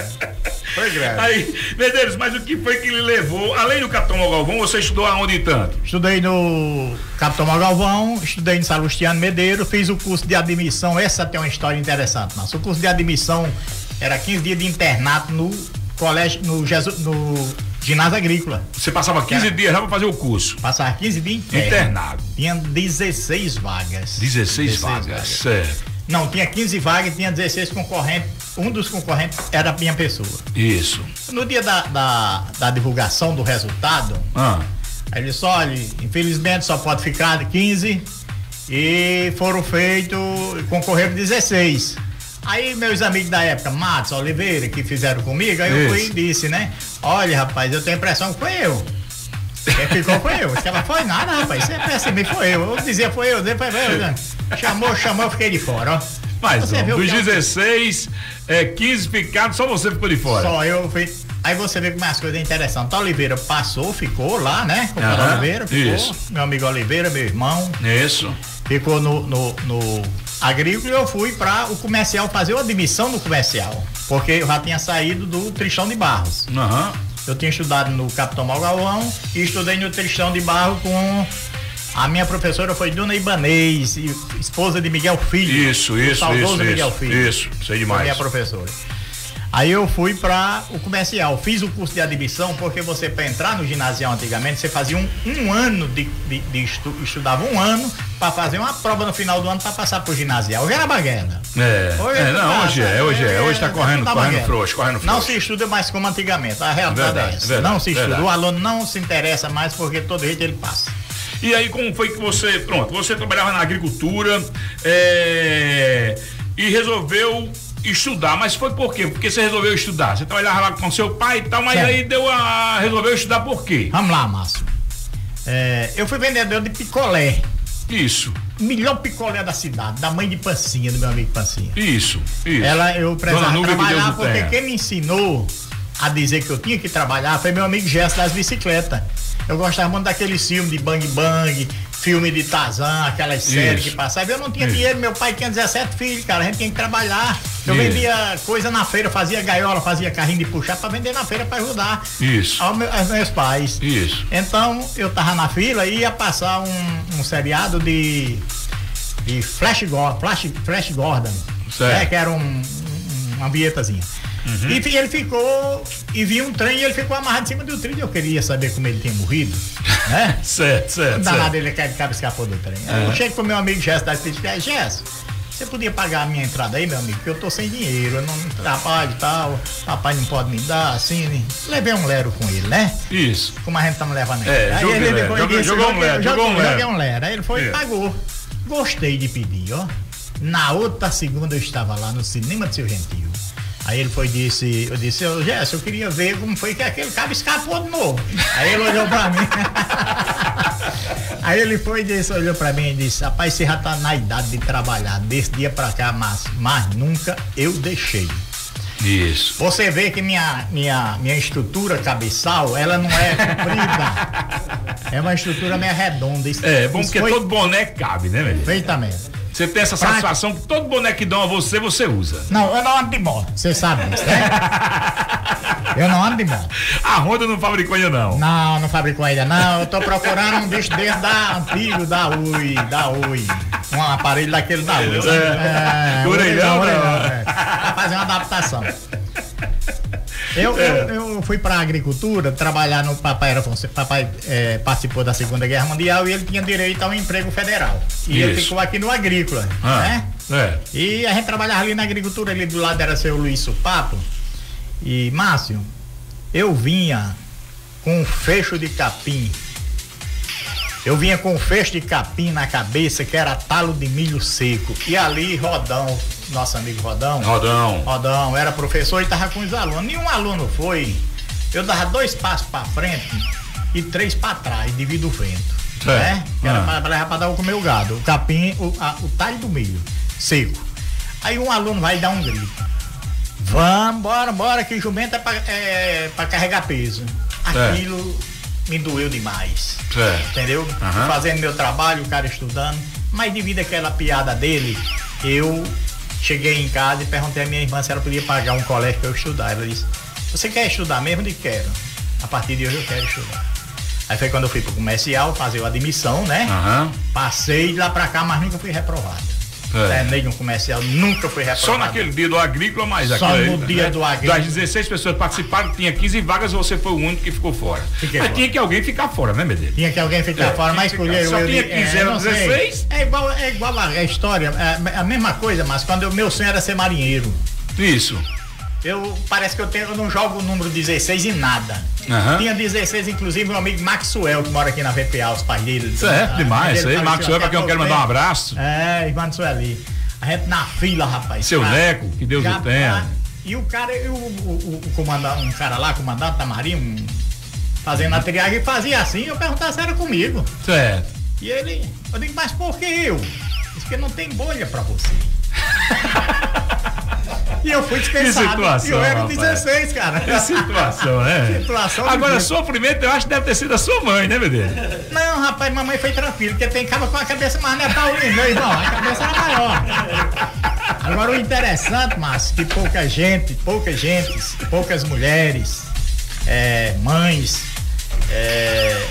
Foi. Aí, Medeiros, mas o que foi que lhe levou? Além do Capitão Galvão, você estudou aonde tanto? Estudei no Capitão Galvão, estudei no Salustiano Medeiro, fiz o curso de admissão. Essa tem uma história interessante, mas o curso de admissão era 15 dias de internato no colégio, no, Jesus, no ginásio agrícola. Você passava 15 dias lá pra fazer o curso? Passava 15 dias interno. Internado. Tinha 16 vagas. 16, vagas. Certo. Não, tinha 15 vagas e tinha 16 concorrentes. Um dos concorrentes era a minha pessoa. Isso. No dia da, da, da divulgação do resultado, Ah. ele disse, olha, infelizmente só pode ficar de 15 e foram feitos, concorreram 16. Aí meus amigos da época, Matos, Oliveira, que fizeram comigo, aí eu fui e Isso. disse, né? Olha, rapaz, eu tenho a impressão que foi eu. Quem ficou foi eu. Ela foi nada, rapaz. Sempre assim, foi eu. Eu dizia foi eu, depois foi eu. Chamou, chamou, eu fiquei de fora, ó. Mas Você viu dos que é um- 16, é, 15 picados, só você ficou de fora. Só eu fui. Aí você vê como as coisas interessantes. Oliveira passou, ficou lá, né? Com o Aham, Oliveira, ficou. isso. Meu amigo Oliveira, meu irmão. Isso. Ficou no, no, no agrícola e eu fui para o comercial fazer uma admissão no comercial. Porque eu já tinha saído do Tristão de Barros. Aham. Eu tinha estudado no Capitão Malgalvão e estudei no Tristão de Barro com. A minha professora foi Dona Ibanez, esposa de Miguel Filho. Isso, o isso, saudoso isso, Miguel isso, Filho. isso, sei Foi demais. minha professora. Aí eu fui para o comercial, fiz o curso de admissão, porque você para entrar no ginasial antigamente, você fazia um, um ano de, de, de estu, estudava um ano para fazer uma prova no final do ano para passar pro ginasial. Hoje era baguela. É, Hoje é, não, passa, hoje é, hoje é, hoje tá correndo, tá correndo frouxo, correndo frouxo. Não se estuda mais como antigamente, a realidade Verdade, é essa. verdade, não se estuda, verdade. o aluno não se interessa mais porque todo jeito ele passa. E aí, como foi que você, pronto, você trabalhava na agricultura é, e resolveu estudar, mas foi por quê? Porque você resolveu estudar? Você trabalhava lá com seu pai e tal, mas Certo. aí deu a, resolveu estudar por quê? Vamos lá, Márcio. É, eu fui vendedor de picolé. Isso. Melhor picolé da cidade, da mãe de Pancinha, do meu amigo Pancinha. Isso, isso. Ela, eu precisava Dona Núbia, que trabalhar porque tenha. quem me ensinou a dizer que eu tinha que trabalhar foi meu amigo Gesso das bicicletas. Eu gostava muito daqueles filmes de Bang Bang, filme de Tarzan, aquelas séries Isso. que passavam. Eu não tinha Isso. dinheiro, meu pai tinha 17 filhos, cara, a gente tinha que trabalhar. Eu Isso. vendia coisa na feira, fazia gaiola, fazia carrinho de puxar pra vender na feira pra ajudar Isso. ao meu- aos meus pais. Isso. Então eu tava na fila e ia passar um, um seriado de, de Flash, Gordon, Flash, Flash Gordon, Certo. né, que era um, um- uma vinhetazinha. Uhum. E ele ficou, e viu um trem e ele ficou amarrado em cima do trilho. Eu queria saber como ele tinha morrido, né? certo, certo. Danado certo. ele cai de cabo escapou do trem. É. Eu chego pro meu amigo Gesso da Espírita Gesso, você podia pagar a minha entrada aí, meu amigo? Porque eu tô sem dinheiro, eu não trabalho e tal, papai não pode me dar, assim. né? Levei um lero com ele, né? Isso. Como a gente estamos levando É, Aí joguei ele lero, jogou- disse, jogou um lero, jogou um lero. Joguei um lero. Aí ele foi e Isso. pagou. Gostei de pedir, ó. Na outra segunda eu estava lá no cinema de seu gentil. Aí ele foi e disse, eu disse, ô Jéssica, eu queria ver como foi que aquele cabo escapou de novo. Aí ele olhou pra mim. Aí ele foi e disse, olhou pra mim e disse, rapaz, você já tá na idade de trabalhar desse dia pra cá, mas, mas nunca eu deixei. Isso. Você vê que minha, minha, minha estrutura cabeçal, ela não é comprida. é uma estrutura meio redonda. Isso- É, bom porque foi todo boné cabe, né, velho? Perfeitamente. Você tem essa satisfação que todo boneco que dão a você, você usa. Não, eu não ando de moto, você sabe disso, né? eu não ando de moto. A Honda não fabricou ainda não. Não, não fabricou ainda não. Eu tô procurando um bicho desse da antigo, da Ui, da Ui. Um aparelho daquele da Ui. É. Orelhão, orelhão, não. é. Pra fazer uma adaptação. Eu, É. eu, eu fui pra agricultura trabalhar no papai era papai é, participou da Segunda Guerra Mundial e ele tinha direito a um emprego federal. E ele Isso. ficou aqui no agrícola, Ah, né? É. E a gente trabalhava ali na agricultura, ali do lado era seu Luiz Supapo. E, Márcio, eu vinha com um fecho de capim. Eu vinha com um fecho de capim na cabeça, que era talo de milho seco. E ali, Rodão, nosso amigo Rodão. Rodão. Rodão, era professor e tava com os alunos. Nenhum aluno foi. Eu dava dois passos para frente e três para trás, devido ao vento. Certo. Né? Que era Ah. pra, pra dar o comer o gado. O capim, o, a- o talho do milho, seco. Aí um aluno vai dar um grito. Vamos, bora, bora, que jumento é pra, é, pra carregar peso. Certo. Aquilo me doeu demais. Certo. Entendeu? Aham. Fazendo meu trabalho, o cara estudando. Mas devido àquela piada dele, eu cheguei em casa e perguntei à minha irmã se ela podia pagar um colégio para eu estudar. Ela disse: Você quer estudar mesmo? Eu Quero. A partir de hoje eu quero estudar. Aí foi quando eu fui pro comercial fazer a admissão, né? Aham. Passei de lá pra cá, mas nunca fui reprovado. É. Terminei no comercial, nunca fui reprovado. Só naquele dia do agrícola, mas Só aquele, no dia do agrícola. Das 16 pessoas que participaram, tinha 15 vagas, você foi o único que ficou fora. Fiquei mas fora. tinha que alguém ficar fora, né, Medeiros? Tinha que alguém ficar É, fora, mas escolheram Só eu. tinha de- 15, é, era não sei. 16? É igual, é igual a, a história, é a mesma coisa, mas quando o meu sonho era ser marinheiro. Isso. Eu parece que eu, tenho, eu não jogo o número 16 em nada. Aham. Tinha 16, inclusive, meu amigo Maxwell, que mora aqui na VPA, os pais dele. Certo, Ah, demais. Isso aí, faleceu Maxwell, pra quem eu quero pouco mandar um abraço. É, irmão Sueli. A gente na fila, rapaz. Seu Cara, Neco, que Deus o tenha. tá- E o cara, e o, o, o comandante, um cara lá, comandante da Marinha, um, fazendo a triagem, fazia assim, eu perguntava se era comigo. Certo. E ele, eu digo, mas por que eu? Diz que não tem bolha pra você. e eu fui Que dispensado. situação, e eu era o rapaz. 16, cara. Que situação, né? Situação Agora, ridícula. sofrimento, eu acho que deve ter sido a sua mãe, né, Medeiros? Não, rapaz, mamãe foi tranquila, porque tem caba com a cabeça mais não é taurina, meu irmão. A cabeça era maior. Agora o interessante, Márcio, que pouca gente, pouca gente, poucas mulheres, é, mães, é,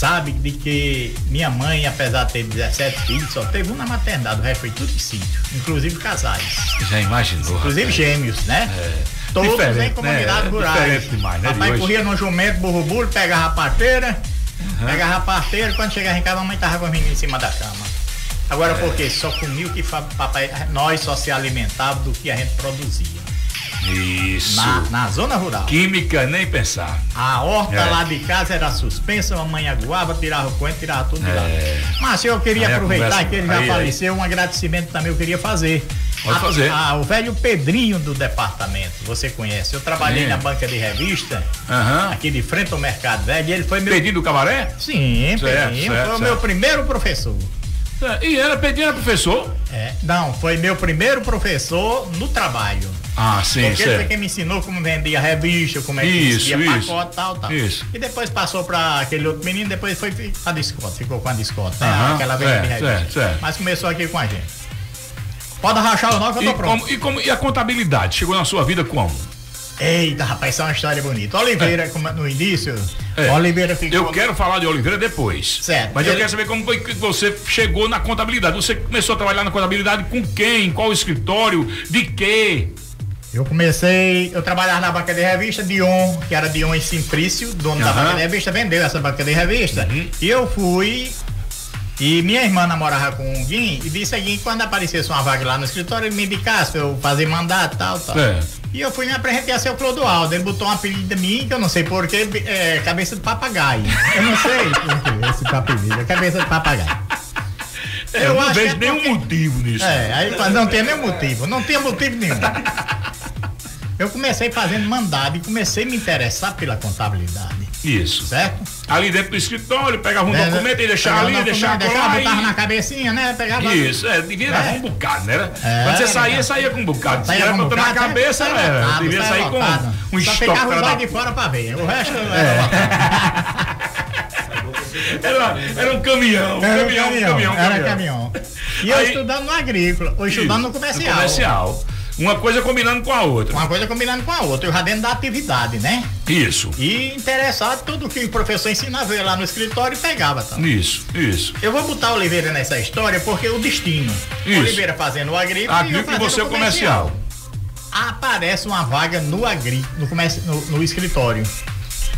sabe de que minha mãe, apesar de ter 17 filhos, só teve um na maternidade, o resto foi tudo em sítio, inclusive casais. Já imaginou. Inclusive gêmeos, né? Todos Diferente, em comunidades né? rurais. Diferente demais, né, de Papai hoje. corria no jumento, burro burro, pegava a parteira, pegava a parteira, quando chegava em casa, a mamãe tava com os meninos em cima da cama. Agora É. por quê? Só comia o que papai, nós só se alimentava do que a gente produzia. Isso. Na, na zona rural. Química, nem pensar. A horta É. lá de casa era suspensa, mamãe aguava, tirava o coentro, tirava tudo de lá. É. Mas eu queria Aí aproveitar conversa- que ele já aí, faleceu, um agradecimento também eu queria fazer. Pode A- fazer. a- o velho Pedrinho do departamento, você conhece. Eu trabalhei Sim. na banca de revista, Aham. aqui de frente ao Mercado Velho, e ele foi meu. Pedinho do cabaré? Sim, Certo, Pedrinho. certo, foi o certo. meu primeiro professor. É, E era Pedinho era professor? É, não, foi meu primeiro professor no trabalho. Ah, sim, Porque ele foi certo. quem me ensinou como vendia revista, como é que Isso, vendia isso. pacote, tal, tal. Isso. E depois passou pra aquele outro menino, depois foi a discota, ficou com a discota, né? Aquela venda de certo, revista. certo, certo. Mas começou aqui com a gente. Pode rachar o nó que eu E tô pronto. como, e, como, e a contabilidade? Chegou na sua vida como? Eita, rapaz, isso é uma história bonita. Oliveira, como no início, É. Oliveira ficou. Eu quero falar de Oliveira depois. Certo. Mas eu Ele- quero saber como foi que você chegou na contabilidade. Você começou a trabalhar na contabilidade com quem? Qual escritório? De quê? Eu comecei, eu trabalhava na banca de revista, Dion, que era Dion e Simprício, dono da. Uhum. banca de revista, vendeu essa banca de revista. E eu fui. E minha irmã namorava com o Guim e disse que quando aparecesse uma vaga lá no escritório, ele me indicasse pra eu fazer mandato tal, tal. É. E eu fui me apresentar o Clodoaldo. Ele botou um apelido de mim, que eu não sei porquê, é, cabeça de papagaio. Eu não sei por que esse apelido, é cabeça de papagaio. É, eu não vejo é nenhum porque- motivo nisso. É, aí não tem nenhum motivo, não tinha motivo nenhum. Eu comecei fazendo mandado e comecei a me interessar pela contabilidade. Isso. Certo? Ali dentro do escritório, pegava um É, documento e deixava pegava ali, o deixava deixava, colar botava e- na cabecinha, né? Pegava. Isso, é, devia dar É. um bocado, né? É, Quando você saía, né? saía com um bocado. Se Saía com um botando na cabeça, saía é, lotado, devia saía sair com um Só estoque. pra dois dar- de fora pra ver. O resto É. era. Era, era um caminhão, Era um caminhão, caminhão, caminhão, era caminhão. caminhão. E eu Aí- estudando no agrícola, ou estudando no comercial. comercial. Uma coisa combinando com a outra. Uma coisa combinando com a outra, eu já dentro da atividade, né? Isso. E interessado, tudo que o professor ensinava eu ia lá no escritório e pegava, tá? Isso, isso. Eu vou botar Oliveira nessa história porque o destino. Isso. Oliveira fazendo o agrícola e Agrícola e você o o comercial. Aparece uma vaga no agri, no, comércio, no, no escritório.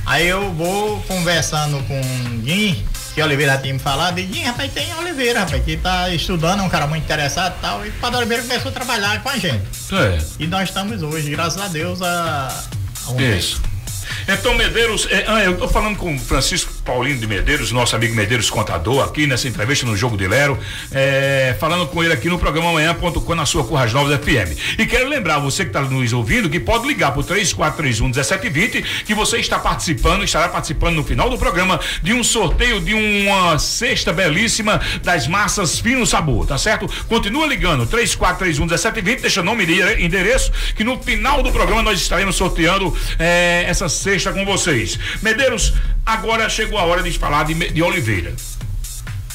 Aí eu vou conversando com o Guim, que Oliveira tinha me falado, e Guim, rapaz, tem Oliveira, rapaz, que tá estudando, é um cara muito interessado e tal. E o Padre Oliveira começou a trabalhar com a gente. É. E nós estamos hoje, graças a Deus, a. a um Isso. Então, Medeiros, é, ah, eu estou falando com o Francisco Paulino de Medeiros, nosso amigo Medeiros Contador, aqui nessa entrevista no Jogo de Lero, é, falando com ele aqui no programa amanhã.com na sua Curras Novas FM. E quero lembrar você que está nos ouvindo que pode ligar para o 3431-1720, que você está participando, estará participando no final do programa de um sorteio de uma cesta belíssima das massas Fino Sabor, tá certo? Continua ligando, 3431-1720, deixa nome e endereço, que no final do programa nós estaremos sorteando é, essa cesta com vocês. Medeiros, agora chegou a hora de falar de, de Oliveira.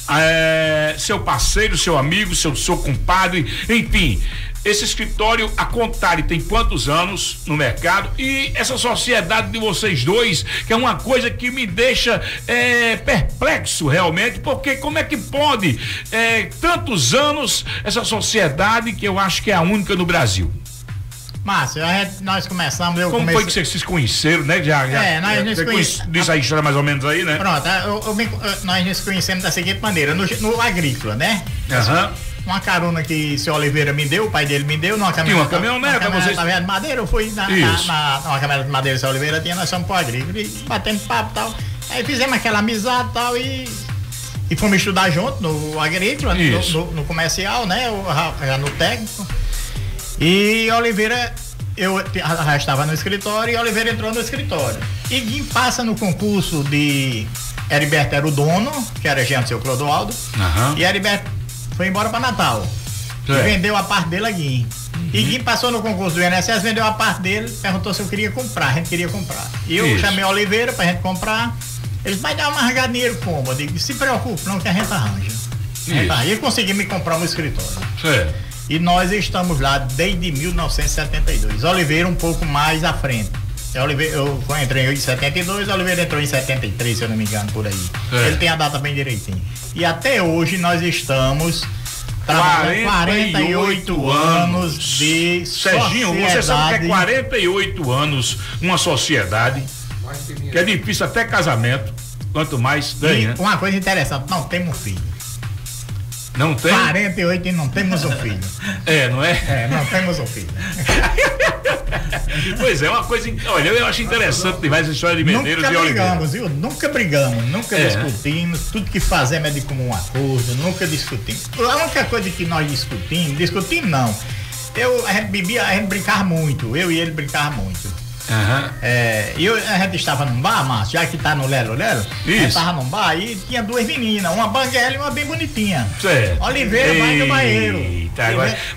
É, seu parceiro, seu amigo, seu, seu compadre, enfim. Esse escritório, a Contari, tem quantos anos no mercado? E essa sociedade de vocês dois, que é uma coisa que me deixa é, perplexo realmente, porque como é que pode é, tantos anos essa sociedade que eu acho que é a única no Brasil? Márcio, nós começamos. Eu Como comecei... foi que vocês se conheceram, né? Já, É, nós já- nos você conhece- conhece- Diz a história mais ou menos aí, né? Pronto, eu- eu me- nós nos conhecemos da seguinte maneira, no, no agrícola, né? Aham. Uma carona que seu Oliveira me deu, o pai dele me deu, numa caminhonete. uma caminhoneta, uma vocês- caminhoneta de madeira, eu fui na, na, na, numa caminhonete de madeira que seu Oliveira tinha, nós fomos pro agrícola, e batendo papo e tal. Aí fizemos aquela amizade e tal, e, e fomos estudar junto no agrícola, no, no- no comercial, né? o- já no técnico. E Oliveira, eu já já estava no escritório e Oliveira entrou no escritório. E Guim passa no concurso de. Heriberto era o dono, que era gente seu Clodoaldo. Aham. E Heriberto foi embora para Natal. E É. vendeu a parte dele a Guim. E Guim passou no concurso do INSS, vendeu a parte dele, perguntou se eu queria comprar. A gente queria comprar. E eu Isso. chamei a Oliveira pra gente comprar. Eles vai dar uma dinheiro como? Eu digo, se preocupe, não que a gente arranja. A gente arranja. E consegui me comprar um escritório. É. E nós estamos lá desde 1972. Oliveira um pouco mais à frente. É, Oliveira, eu entrei em 72, Oliveira entrou em 73, se eu não me engano, por aí. É. Ele tem a data bem direitinho. E até hoje nós estamos trabalhando 48 anos de Serginho, você sabe que é sociedade. 48 anos uma sociedade que é difícil até casamento, quanto mais tem, E uma coisa interessante, não temos filho. Não tem? 48 e não temos um filho. É, não é? É, não temos um filho. Pois é, uma coisa. Olha, eu acho interessante demais essa história de Medeiros Nunca e Oliveira. brigamos, viu? Nunca brigamos, nunca É. discutimos. Tudo que fazemos é de comum acordo, nunca discutimos. A única coisa que nós discutimos, discutimos não. Eu, a gente bebia, a gente brincava muito, eu e ele brincava muito. Aham. É, e eu, a gente estava num bar, Márcio, já que tá no Lelo Lelo, a gente Isso. tava num bar e tinha duas meninas, uma banguela e uma bem bonitinha. Certo. Oliveira vai no banheiro. Eita,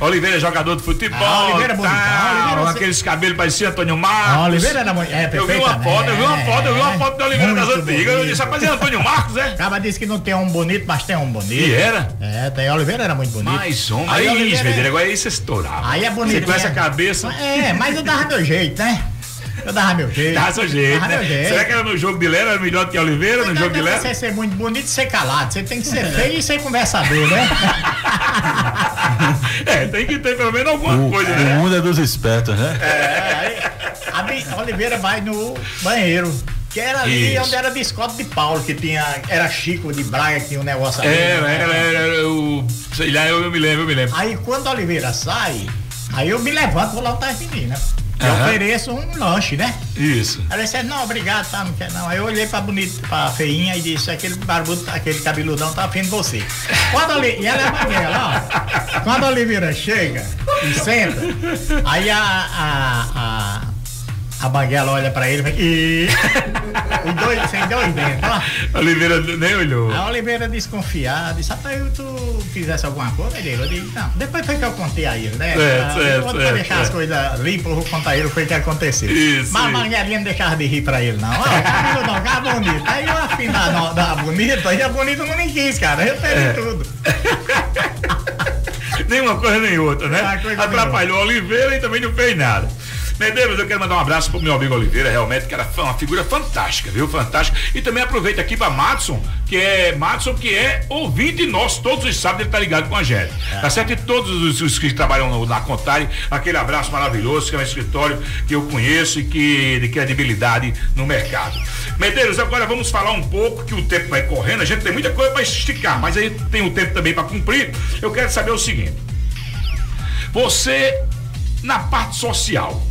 Oliveira é jogador de futebol. Ah, Oliveira é bonitão, Oliveira, você- aqueles cabelos pareciam Antônio Marcos. Ah, Oliveira era. É, Eu vi uma foto, eu vi uma foto, eu vi uma foto de Oliveira das antigas. Eu disse, rapaz, é Antônio Marcos, é? Acaba disse que não tem um bonito, mas tem um bonito. E era? É, tem Oliveira era muito bonito. Mais um. Aí Aí, Oliveira- agora aí você estourava. Aí é bonito. Você com essa né? cabeça. É, mas eu dava meu jeito, né? Eu dava meu jeito. Dá seu jeito, Dava né? meu jeito. Será que era no jogo de Lera, era melhor do que Oliveira, no Não jogo de Lera? você ser muito bonito e ser calado. Você tem que ser feio e ser conversador, né? É, tem que ter pelo menos alguma O, coisa, o né? mundo é dos espertos, né? É, aí a a Oliveira vai no banheiro. Que era ali Isso. onde era biscoito de Paulo, que tinha. Era Chico de Braga, que tinha um negócio ali. É, né? era, era, era o. Sei lá, eu, eu me lembro, eu me lembro. Aí quando a Oliveira sai, aí eu me levanto, vou lá botar as meninas. Eu Aham. ofereço um lanche, né? Isso. Ela disse, não, obrigado, tá, não quer não. Aí eu olhei pra bonita, pra feinha e disse, aquele barbudo, aquele cabeludão tá afim de você. Quando a Oli- e ela é banguela, ó. Quando a Oliveira chega e senta, aí a, a, a, a banguela olha pra ele e. Os dois, sem dois dentro, ó. Oliveira nem olhou. A Oliveira desconfiada, disse, rapaz, tu fizesse alguma coisa, ele eu disse, não, depois foi que eu contei a ele, né? Certo, pra, certo, pra certo, deixar as certo. coisas limpas, eu vou contar a ele o que aconteceu. Isso, Mas a isso. Mangueirinha não deixava de rir pra ele, não. Ó, cabelo não, cara bonito. Aí eu afim da, da, bonita, aí a bonita não me quis, cara. Eu perdi É. tudo. nem uma coisa nem outra, né? Nem Atrapalhou a Oliveira e também não fez nada. Medeiros, eu quero mandar um abraço pro meu amigo Oliveira, realmente, que era uma figura fantástica, viu? Fantástica. E também aproveita aqui pra Matson, que é Matson, que é ouvinte nosso, todos os sábados ele tá ligado com a gente. Tá certo? E todos os, os que trabalham no- na Contari, aquele abraço maravilhoso, que é um escritório que eu conheço e que de credibilidade no mercado. Medeiros, agora vamos falar um pouco, que o tempo vai correndo, a gente tem muita coisa para esticar, mas aí tem o tempo também para cumprir. Eu quero saber o seguinte. Você, na parte social,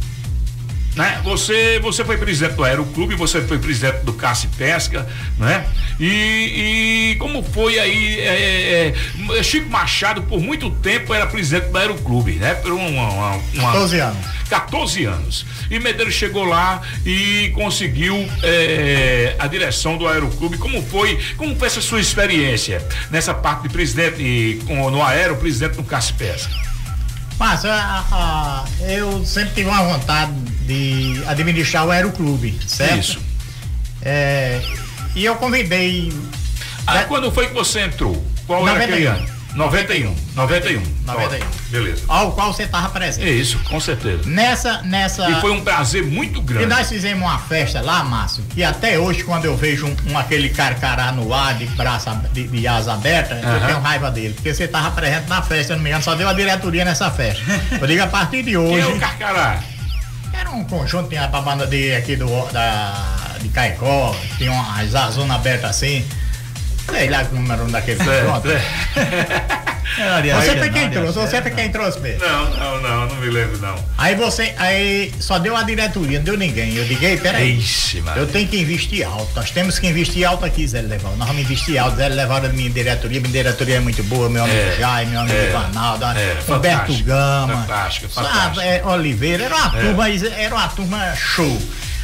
né? Você, você foi presidente do Aeroclube, você foi presidente do Caça e Pesca, né? E, e como foi aí, é, é, Chico Machado, por muito tempo, era presidente do Aeroclube, né? Por uma, uma, uma- 14 anos. 14 anos. E Medeiros chegou lá e conseguiu é, a direção do Aeroclube. Como foi, como foi essa sua experiência nessa parte de presidente e, com, no Aero, presidente do Caça e Pesca? Mas a- a- eu sempre tive uma vontade de administrar o Aeroclube, certo? Isso. É, e eu convidei. Ah, quando foi que você entrou? Qual era aquele 91. ano? 91. 91. 91. Ó, Beleza. Ao qual você estava presente. É isso, com certeza. Nessa, nessa. E foi um prazer muito E grande. nós fizemos uma festa lá, Márcio, que até hoje, quando eu vejo um, um aquele carcará no ar, de braço, ab- de, de asa aberta, eu Aham. tenho raiva dele. Porque você estava presente na festa, se eu não me engano, só deu a diretoria nessa festa. Eu digo, a partir de hoje. Quem é o Carcará? Era um conjunto, tinha a banda de aqui do, da, de Caicó, tinha umas azonas abertas assim. Sei lá o número daquele conjunto. Você foi quem trouxe, você foi quem trouxe mesmo. Não, não, não, não me lembro não. Aí você, aí só deu a diretoria, não deu ninguém. Eu digo, ei, peraí. Ixi, mano. Eu tenho que investir alto. Nós temos que investir alto aqui, Zé Leval. Nós vamos investir alto. Zé Leval da minha diretoria. Minha diretoria é muito boa. Meu amigo É, Jaime, meu amigo é, Ivanaldo, é, Roberto fantástico, Gama. fantástico, sabe, fantástico. é, Oliveira. Era uma É. turma, era uma turma show.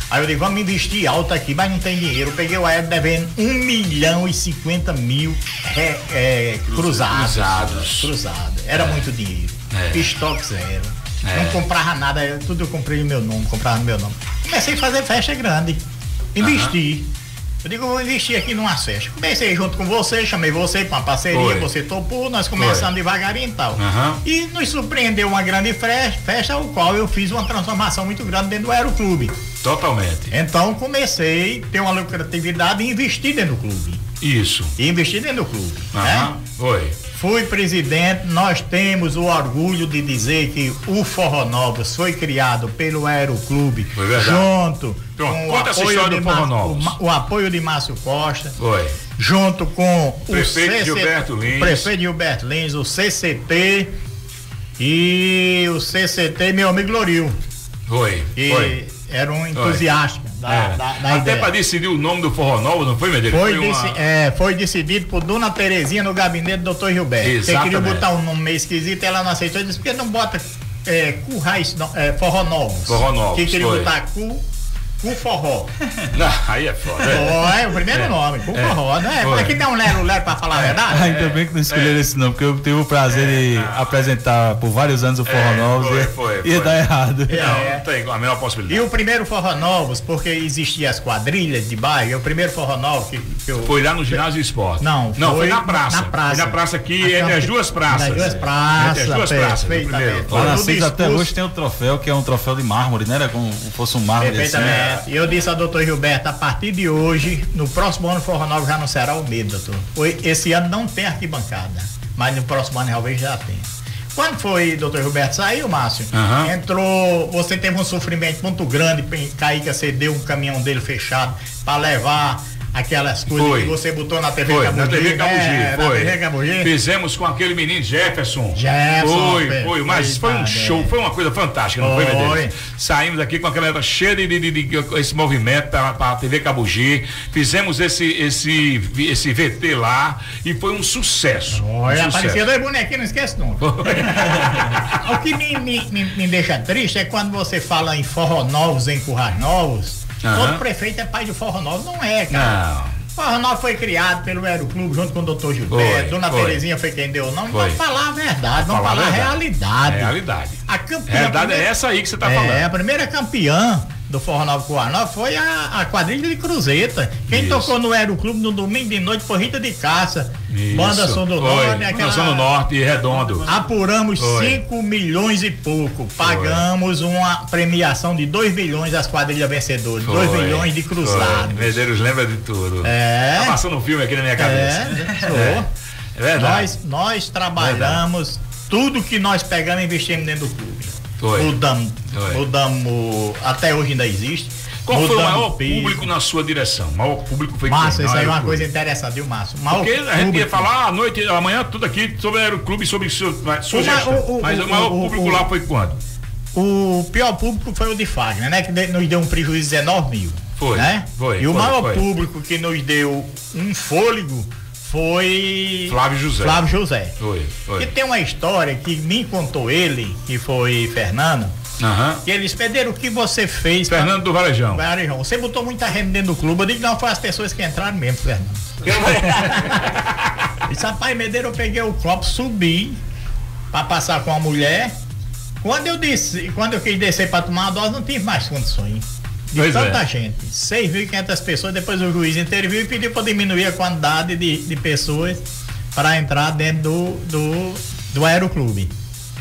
Aí eu digo, vamos investir alto aqui, mas não tem dinheiro. Eu peguei o aéreo devendo 1 milhão e 50 mil é, é, cruzados. Cruzados. Cruzado. Era muito dinheiro. É. Estoque zero. É. Não comprava nada, eu- tudo eu comprei no meu nome, comprava no meu nome. Comecei a fazer festa grande. Investir. Eu digo, eu vou investir aqui numa festa. Comecei junto com você, chamei você para uma parceria, Foi. você topou, nós começamos Foi. devagarinho e tal. Aham. E nos surpreendeu uma grande fe- festa, o qual eu fiz uma transformação muito grande dentro do Aeroclube. Totalmente. Então comecei a ter uma lucratividade e investir dentro do clube. Isso. E investir dentro do clube. Aham. Né? Foi. Fui presidente, nós temos o orgulho de dizer que o Forró Novos foi criado pelo Aeroclube, Foi verdade. junto Pronto, com o conta essa apoio, de Forró Márcio- Novos. o o apoio de Márcio Costa, Foi. junto com Prefeito o CC Gilberto Lins. prefeito Gilberto Lins, o CCT e o CCT meu amigo Loril, Foi. que Foi. Era um entusiasta da, É. da, da Até para decidir o nome do Forró Novo, não foi, Medeiros? Foi, uma- deci- é, foi decidido por Dona Terezinha no gabinete do Dr. Gilberto. Você queria Exatamente. botar um nome meio esquisito, ela não aceitou. Eu disse, por que não bota é, currais, não, é, forró novos? Forró Novos, Que queria foi. botar cu, cu forró. Não, aí é foda. Ó, é o primeiro É. nome, cu É. forró, né? Foi. Aqui tem um lero lero pra falar a verdade. Ainda bem que não escolheram esse nome, porque eu tive o prazer de apresentar por vários anos o Forró É, Novos foi, e foi, ia foi. dar errado. Não, não tem a menor possibilidade. E o primeiro Forró Novos, porque existiam as quadrilhas de bairro, e o primeiro Forró Novo que, que eu. Foi lá no ginásio esporte. Não, não, foi, foi na praça. na praça. Foi na praça aqui, Aquela entre as duas praças. nas duas praças, Entre as duas praças. o perfeitamente. primeiro. Lá na No CIS até hoje tem o troféu, que é um troféu de mármore, né? Era como se fosse um mármore assim. Perfeitamente. E eu disse ao doutor Gilberto, a partir de hoje, no próximo ano o Forró Novo já não será o medo, doutor. Esse ano não tem arquibancada, mas no próximo ano talvez já tenha. Quando foi, doutor Gilberto, saiu, Márcio? Aham. Entrou, você teve um sofrimento muito grande, Kaique cedeu um caminhão dele fechado para levar aquelas coisas Foi. que você botou na TV Foi, Cabugi. na TV Cabugi, né? Na foi. TV Cabugi. Fizemos com aquele menino Jefferson. Jefferson, Foi, foi. foi, mas foi um show, foi uma coisa fantástica, não foi, Foi. Medeiros? Saímos aqui com aquela cheia de, de, de- de- esse movimento para a TV Cabugi, fizemos esse, esse, esse VT lá e foi um sucesso. Olha, um sucesso. dois bonequinhos, não esquece não. o que me, me, me, me deixa triste é quando você fala em forró novos, em currais novos, Aham. Todo prefeito é pai de Forró Novo, não é, cara. Não. Forró Novo foi criado pelo Aeroclube junto com o doutor Gilberto, Dona foi. Terezinha foi quem deu o nome. Vamos falar a verdade, vamos Falar a a realidade. Realidade. A campeã. Realidade primeira- é essa aí que você tá é, falando. a primeira campeã do Forró Novo Coar foi a, a quadrilha de Cruzeta. Quem Isso. tocou no Aeroclube no domingo de noite foi Rita de Caça. Banda Som do Foi. Norte, aquela- Som do Norte e Redondo. Apuramos Foi. 5 milhões e pouco. Pagamos uma premiação de 2 milhões às quadrilhas vencedoras. 2 Foi, milhões de foi. cruzados. Medeiros lembra de tudo. É. Tá passando um filme aqui na minha cabeça. É, sou. É, é verdade. Nós, nós trabalhamos tudo que nós pegamos e investimos dentro do clube. Foi. Mudamos, Foi. mudamos, até hoje ainda existe. Qual foi o Mudamos maior piso. público na sua direção? O maior público foi Márcio, isso aí é uma coisa interessante, viu, Márcio? Maior Porque a gente ia público- falar à noite, amanhã, tudo aqui sobre o Aeroclube, sobre sua, sugestão. o- o- Mas o maior o- público o- lá foi quando? O pior público foi o de Fagner, né? Que nos deu um prejuízo de 19 mil. Foi, Né? foi, E o foi, maior foi. público que nos deu um fôlego foi. Flávio José. Flávio José. Foi, E foi. tem uma história que me contou ele, que foi Fernando, Aham. que eles pediram o que você fez. pra- Fernando do Varejão. Varejão, você botou muita renda dentro do clube. Eu digo, não, foi as pessoas que entraram mesmo, Fernando. Disse, rapaz, Medeiro, eu peguei o copo, subi pra passar com a mulher. Quando eu disse, quando eu quis descer pra tomar uma dose, não tive mais condições. De Pois tanta é. gente. 6.500 pessoas, depois o juiz interviu e pediu pra diminuir a quantidade de, de pessoas para entrar dentro do, do, do aeroclube.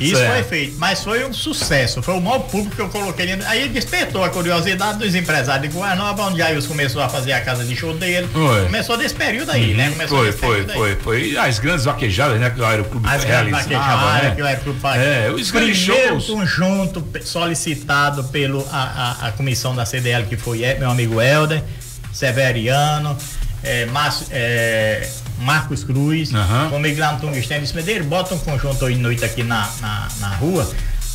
Isso Certo. foi feito, mas foi um sucesso, foi o maior público que eu coloquei. Aí despertou a curiosidade dos empresários de Guanaba, onde Jairus começou a fazer a casa de show dele. Foi. Começou desse período aí, né? Começou Foi, desse foi, aí. foi, foi. E as grandes vaquejadas, né? Que o Aeroclube As vaquejadas né? que o Aeroclube faz. É, os grandes shows. conjunto solicitado pelo a, a, a comissão da CDL, que foi é, meu amigo Helder, Severiano, é, Márcio- é, Marcos Cruz, Aham. comigo lá no Tungstênio, disse, Medeiro, bota um conjunto hoje de noite aqui na, na, na rua,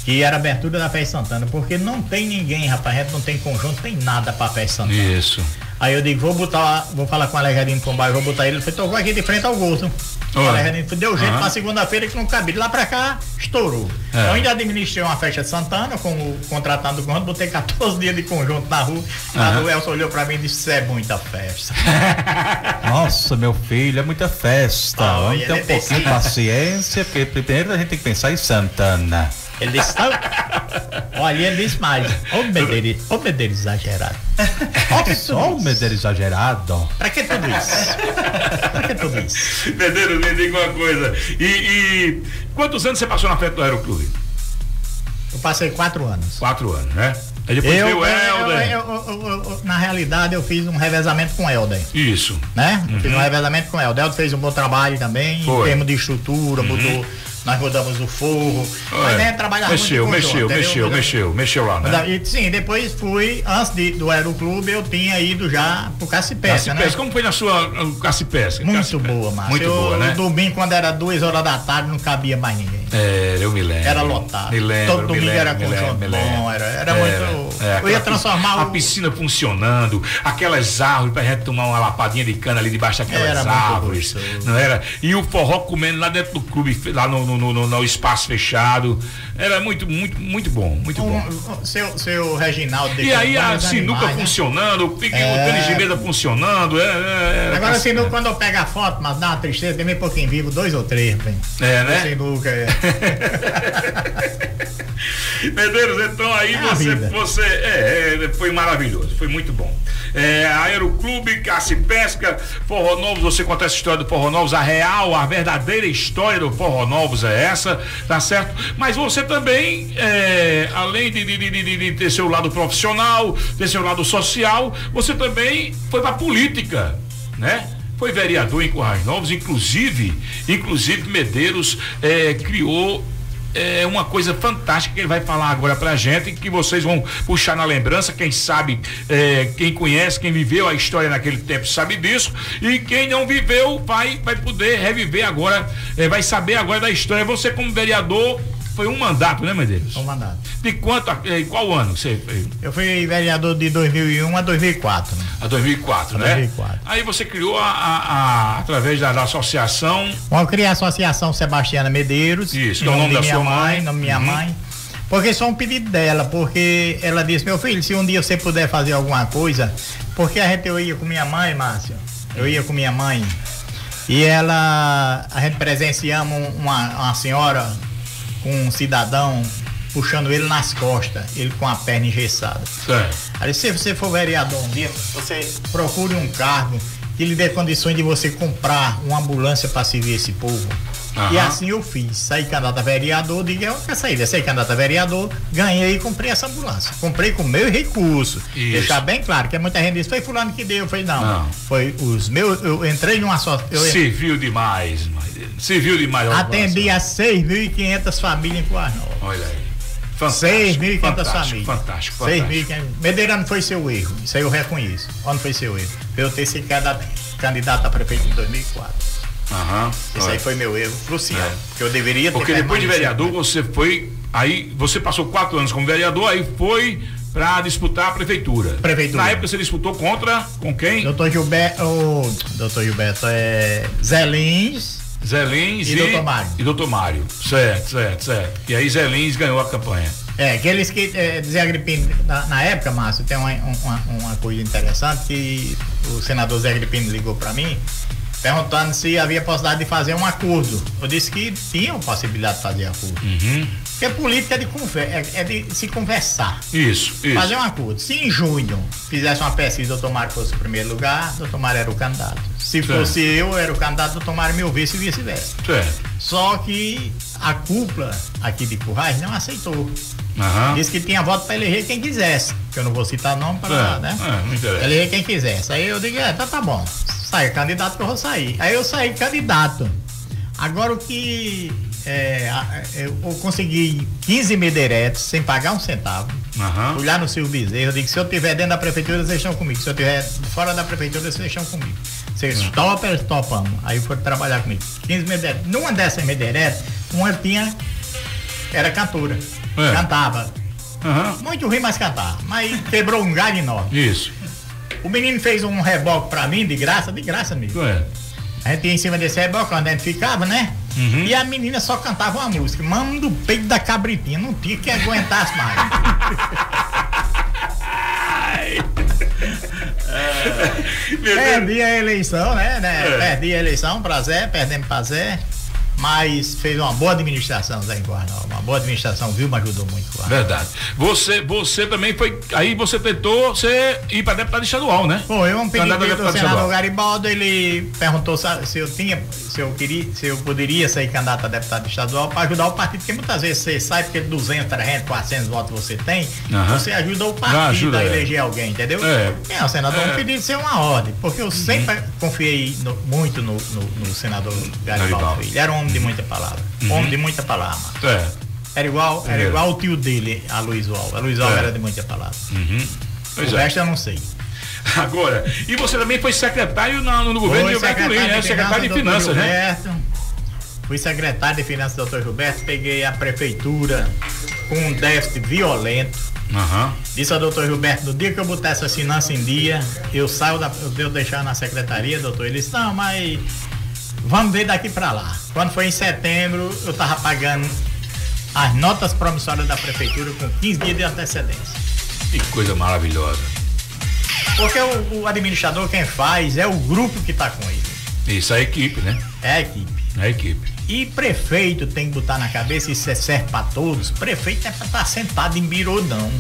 que era abertura da Festa Santana, porque não tem ninguém, rapaz, não tem conjunto, tem nada pra Festa Santana. Isso. Aí eu digo, vou botar, vou falar com o Alegadinho Pombai, vou botar ele. Ele foi tocou aqui de frente ao gosto. O Olha. Deu jeito Aham. pra segunda-feira que não cabia. De lá pra cá, estourou. É. Eu ainda administrei uma festa de Santana, com o contratando do conjunto, botei 14 dias de conjunto na rua. Aham. rua Elson olhou pra mim e disse, isso é muita festa. Nossa, meu filho, é muita festa. Ah, Vamos ter um é pouquinho de paciência, porque primeiro a gente tem que pensar em Santana. Ele disse, "Não." olha, ele disse mais, ô Medeiros, ô Medeiros exagerado. Só o Medeiro exagerado. Pra que tudo isso? Pra que tudo isso? Medeiros, me diga uma coisa. E, e quantos anos você passou na frente do Aeroclube? Eu passei quatro anos. Quatro anos, né? Aí depois Eu, veio o Helder. eu- eu- na realidade, eu fiz um revezamento com o Helder. Isso. né? Eu Fiz Uhum. um revezamento com o Helder. Helder fez um bom trabalho também, Foi. em termos de estrutura, Uhum. mudou. Nós mudamos o forro. Mas né, trabalhava mexeu, muito mexeu, conjunto, mexeu, entendeu? mexeu, mexeu lá, né? E, sim, depois fui, antes de, do Aeroclube, eu tinha ido já pro Cacipesca, né? Como foi na sua Cacipesca? Muito Cacipesca. boa, Márcio. Muito Eu- boa, né? Domingo, quando era duas horas da tarde, não cabia mais ninguém. É, eu me lembro. Era lotado. Me lembro, Todo domingo lembro, era conjunto bom, era- era muito- eu aquela ia transformar piscina, o- A piscina funcionando, aquelas árvores pra gente tomar uma lapadinha de cana ali debaixo daquelas Era árvores. Não era? E o forró comendo lá dentro do clube, lá no, no, no- no- no espaço fechado. Era muito, muito, muito bom, muito bom. Um- seu, seu Reginaldo. E aí a sinuca animais, né? funcionando, o pique- o É. tênis de mesa funcionando. É, é, é, Agora, tá- sinuca, quando eu pego a foto, mas dá uma tristeza, tem bem pouquinho vivo, dois ou três, bem. É, né? Sinuca, é. Medeiros, então aí É a você, você é, é, foi maravilhoso, foi muito bom. É, Aeroclube, Caça e Pesca, Forró Novos, você conta essa história do Forró Novos, a real, a verdadeira história do Forró Novos é essa, tá certo? Mas você também, é, além de, de, de, de- ter seu lado profissional, ter seu lado social, você também foi pra política, né? Foi vereador em Currais Novos, inclusive, inclusive Medeiros é, criou é uma coisa fantástica que ele vai falar agora pra gente, que vocês vão puxar na lembrança, quem sabe, é, quem conhece, quem viveu a história naquele tempo sabe disso, e quem não viveu vai, vai poder reviver agora, é, vai saber agora da história. Você como vereador, foi um mandato, né, Medeiros? Um mandato. De quanto, a- é, qual ano você foi? Eu fui vereador de 2001 a 2004. né? A 2004, A né? 2004. Aí você criou a, a- a- através da, da associação Bom, eu criei a Associação Sebastiana Medeiros. Isso, que é o nome da minha sua mãe, mãe. nome da minha Uhum. mãe. Porque só um pedido dela, porque ela disse, meu filho, se um dia você puder fazer alguma coisa, porque a gente eu ia com minha mãe, Márcio, eu ia com minha mãe, e ela, a gente presenciamos uma, uma senhora com um cidadão puxando ele nas costas, ele com a perna engessada. Certo. Aí se você for vereador um dia, você procure um cargo que lhe dê condições de você comprar uma ambulância para servir esse povo. Aham. E assim eu fiz. Saí candidato a vereador, digo, eu quero sair, saí candidato a vereador, ganhei e comprei essa ambulância. Comprei com meu recurso. Isso. Deixar bem claro, que muita gente diz, foi fulano que deu. Eu falei, não, Não. foi os meus, eu entrei numa só. Eu Serviu demais, serviu demais. atendi a 6.500 famílias em Coas Novas. Olha aí. Fantástico, 6.500 fantástico, famílias. fantástico, fantástico. 6.500. Medeira não foi seu erro. Isso aí eu reconheço. Onde foi seu erro? Eu ter sido candidato, candidato a prefeito em 2004. Aham. Isso Olha. aí foi meu erro crucial. É. Que eu deveria ter Porque depois de vereador você foi. Aí você passou quatro anos como vereador, aí foi pra disputar a prefeitura. Prefeitura. Na época você disputou contra. Com quem? Doutor Gilberto. doutor Gilberto é. Zé Lins. Zé Lins E doutor Mário. E doutor Mário. Certo, certo, certo. E aí Zé Lins ganhou a campanha. É, aqueles que. É, Zé Agripino, na, na época, Márcio, tem uma, uma, uma coisa interessante que o senador Zé Agripino ligou pra mim, perguntando se havia possibilidade de fazer um acordo. Eu disse que tinha possibilidade de fazer acordo. Uhum. Porque política é de, conver, é, é de se conversar. Isso, isso. Fazer um acordo. Se em junho fizesse uma pesquisa, o doutor Mário fosse o primeiro lugar, o doutor Mário era o candidato. Se Certo. fosse eu, era o candidato, o doutor Mário meu vice e vice-versa. Só que a cúpula aqui de Currais não aceitou. Aham. Disse que tinha voto para eleger quem quisesse. Que eu não vou citar nome para É, né? é, não interessa. Eleger quem quisesse. Aí eu digo, é, tá, tá bom. Sai candidato que eu vou sair. Aí eu saí candidato. Agora o que. é, a- eu consegui 15 medeiretos sem pagar um centavo. Aham. Fui lá no Silvio Bezerra, eu digo, se eu estiver dentro da prefeitura, vocês estão comigo. Se eu estiver fora da prefeitura, vocês estão comigo. Vocês Hum. topam, topamos. Aí foram trabalhar comigo. 15 medeiretos. Numa dessas medeiretas, uma tinha. Era cantora. É. Cantava. Aham. Muito ruim, mas cantava. Mas quebrou um galho enorme. Isso. O menino fez um reboque pra mim, de graça, de graça, amigo. É. A gente ia em cima desse reboque, onde a gente ficava, né? Uhum. E a menina só cantava uma música. Mano do peito da cabritinha. Não tinha que aguentasse mais. Perdi a eleição, né? né? É. Perdi a eleição pra Zé, perdemos pra Zé. Mas fez uma boa administração, Zé Guarnal. Uma boa administração, viu? Me ajudou muito. Guarnal. Verdade. Você, você também foi. Aí você tentou você ir para deputado estadual, né? Foi, um pedido do senador estadual. Garibaldo, ele perguntou se eu tinha, se eu queria, se eu poderia ser candidato a deputado estadual para ajudar o partido, porque muitas vezes você sai porque 200, 300, 400 votos você tem, Aham. você ajuda o partido ajuda, a é. eleger alguém, entendeu? É. É, o senador É. não pediu de ser uma ordem, porque eu sempre confiei no- muito no, no- no senador Garibaldo. Garibaldo. Ele era um homem de muita palavra, Uhum. homem de muita palavra. É. Era igual, era É. igual o tio dele, a Luiz Val. A Luiz Val É. era de muita palavra. Uhum. Pois o é. resto eu não sei. Agora, e você também foi secretário na- no, governo de Gilberto Lins, né? Secretário de Finanças, né? Fui secretário de Finanças do Dr. Gilberto, peguei a prefeitura com um déficit violento. Aham. Disse ao doutor Gilberto, no dia que eu botar essas finanças em dia, eu saio da. Eu devo deixar na secretaria, doutor. Ele disse, não, mas vamos ver daqui pra lá. Quando foi em setembro, eu tava pagando as notas promissórias da prefeitura com 15 dias de antecedência. Que coisa maravilhosa. Porque o, o administrador quem faz é o grupo que tá com ele. Isso, a equipe, né? É a equipe. A equipe. E prefeito tem que botar na cabeça, isso é certo pra todos. Prefeito não é pra estar sentado em birô, não.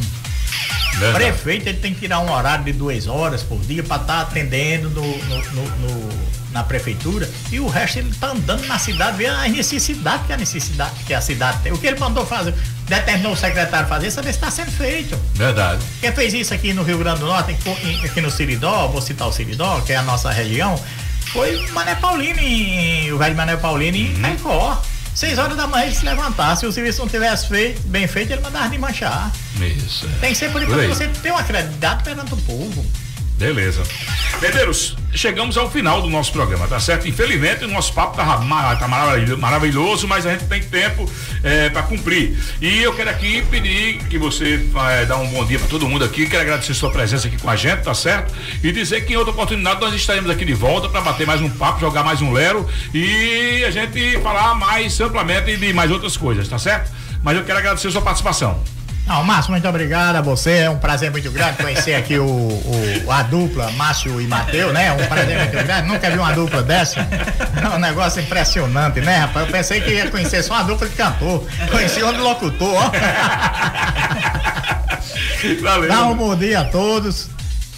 Verdade. Prefeito ele tem que tirar um horário de duas horas por dia para estar atendendo no, no- no- no- na prefeitura e o resto ele tá andando na cidade, vendo as necessidades que a necessidade que a cidade tem. O que ele mandou fazer, determinou o secretário fazer, saber se está sendo feito. Verdade. Quem fez isso aqui no Rio Grande do Norte, aqui no Siridó, vou citar o Siridó, que é a nossa região, foi Mané Paulino, em, o velho Mané Paulino em Caicó. Seis horas da manhã ele se levantar. Se o serviço não tivesse feito, bem feito, ele mandava de manchar. Isso. é. Tem que ser por isso você tem uma credibilidade perante o povo. Beleza. Medeiros, chegamos ao final do nosso programa, tá certo? Infelizmente, o nosso papo tá, tá maravilho- maravilhoso, mas a gente tem tempo é, para cumprir. E eu quero aqui pedir que você é, dá um bom dia para todo mundo aqui. Quero agradecer sua presença aqui com a gente, tá certo? E dizer que em outra oportunidade nós estaremos aqui de volta para bater mais um papo, jogar mais um lero e a gente falar mais amplamente de mais outras coisas, tá certo? mas eu quero agradecer sua participação. Não, Márcio, muito obrigado a você. É um prazer muito grande conhecer aqui o, o a dupla, Márcio e Matheus, né? Um prazer muito grande. Nunca vi uma dupla dessa. É um negócio impressionante, né, rapaz? Eu pensei que ia conhecer só uma dupla de cantor. Conheci um de locutor, ó. Valeu. Dá um bom dia a todos.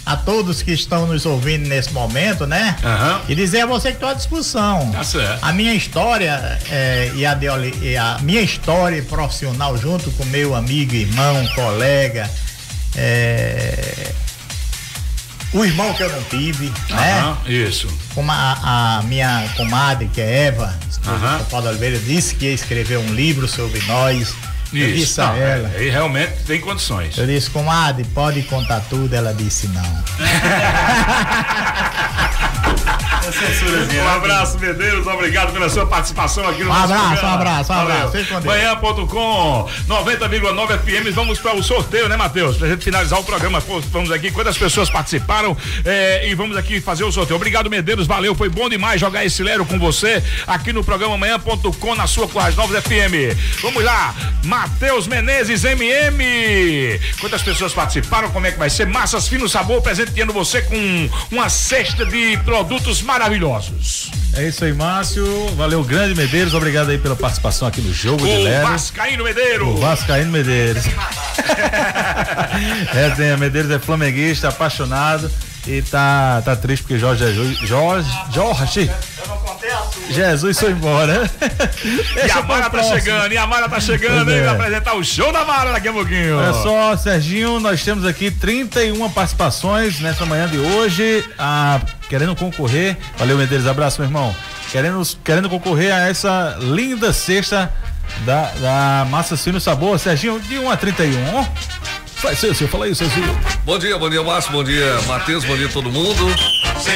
A todos que estão nos ouvindo nesse momento, né? Aham. E dizer a você que estou à disposição. Tá certo. A minha história é, e, a de, e a minha história profissional junto com meu amigo, irmão, colega, é, o irmão que eu não tive, né? Aham, Isso. Como a, a minha comadre, que é Eva, esposa do Paulo Oliveira, disse que ia escrever um livro sobre nós. Isso. Não, ela. Aí realmente tem condições. Eu disse, comadre, pode contar tudo? Ela disse não. Um abraço, Medeiros. Obrigado pela sua participação aqui no Um nosso abraço, programa. um abraço, um abraço. Com Deus. Manhã.com 90,9 FM. Vamos para o sorteio, né, Matheus? Pra gente finalizar o programa. Vamos aqui, quantas pessoas participaram eh, e vamos aqui fazer o sorteio. Obrigado, Medeiros. Valeu. Foi bom demais jogar esse Lero com você aqui no programa Manhã.com na sua Corrais Novos FM. Vamos lá. Matheus Menezes, MM. Quantas pessoas participaram? Como é que vai ser? Massas Fino Sabor presenteando você com uma cesta de produtos maravilhosos. É isso aí, Márcio. Valeu, grande Medeiros. Obrigado aí pela participação aqui no jogo Lero. Vascaíno Medeiro. O Vascaíno Medeiros. Resenha Medeiros é flamenguista, apaixonado e tá, tá triste porque Jorge Jesus. Jorge. Jorge. Jesus foi embora. E a Mara tá chegando, e a Mara tá chegando, hein? é. Vai apresentar o show da Mara daqui a pouquinho. Olha só, Serginho, nós temos aqui 31 participações nessa manhã de hoje. Ah, querendo concorrer. Valeu, Medeiros. Abraço, meu irmão. Querendo, querendo concorrer a essa linda cesta da, da Massa Fino Sabor. Serginho, de 1 a 31. Vai ser, você fala aí, Serginho. Bom dia, bom dia, Márcio, bom dia, Matheus, bom dia todo mundo.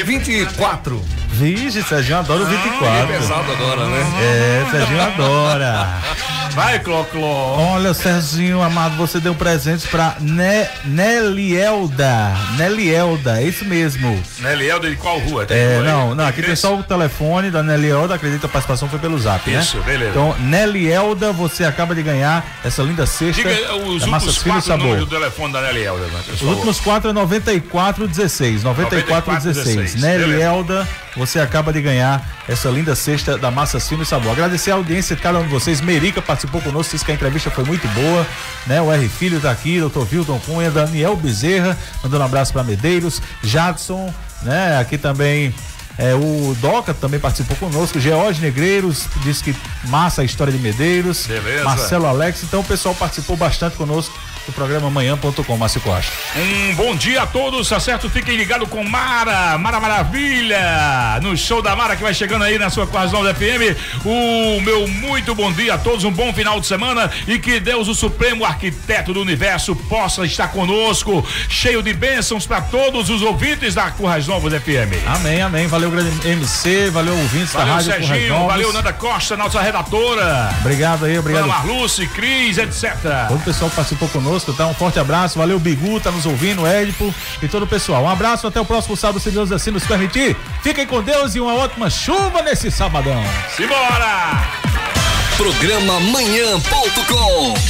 24. Vixe, Serginho adora o 24. É pesado agora, né? É, Serginho adora. Vai, Cló-Cló. Olha, Serginho amado, você deu presentes pra ne Nelielda. Nelielda, é isso mesmo. Nelielda de qual rua? Tem É, rua não, não, aqui tem só o telefone da Nelielda, acredito que a participação foi pelo zap, né? Isso, beleza. Então, Nelielda, você acaba de ganhar essa linda cesta Diga os da últimos quatro Sabor. números do telefone da Nelielda, né, Os favor. últimos quatro é 9416. 9416. 9416, Nelielda, você acaba de ganhar essa linda cesta da Massa Fino e Sabor. Agradecer a audiência de cada um de vocês. Merica participou conosco, disse que a entrevista foi muito boa. Né? O R Filho tá aqui, doutor Vilton Cunha, Daniel Bezerra, mandando um abraço para Medeiros, Jadson, né? Aqui também. É, o Doca também participou conosco, George Negreiros disse que massa a história de Medeiros, Beleza. Marcelo Alex, então o pessoal participou bastante conosco do programa manhã.com, Márcio Costa. Um bom dia a todos, tá certo? Fiquem ligados com Mara, Mara Maravilha, no show da Mara que vai chegando aí na sua Quase 9 FM. O meu muito bom dia a todos, um bom final de semana e que Deus, o Supremo Arquiteto do Universo, possa estar conosco, cheio de bênçãos para todos os ouvintes da Currais Novos FM. Amém, amém. Valeu, grande MC, valeu, ouvintes da Valeu, Rádio Currais Serginho, Novos. valeu, Nanda Costa, nossa redatora. Obrigado aí, obrigado. Ana Marluce, Cris, etc. Todo o pessoal que participou conosco, tá? Um forte abraço. Valeu, Bigu, tá nos ouvindo, Édipo e todo o pessoal. Um abraço, até o próximo sábado, se Deus assim nos permitir. Fiquem com Deus e uma ótima chuva nesse sabadão. Simbora! Programa Manhã.com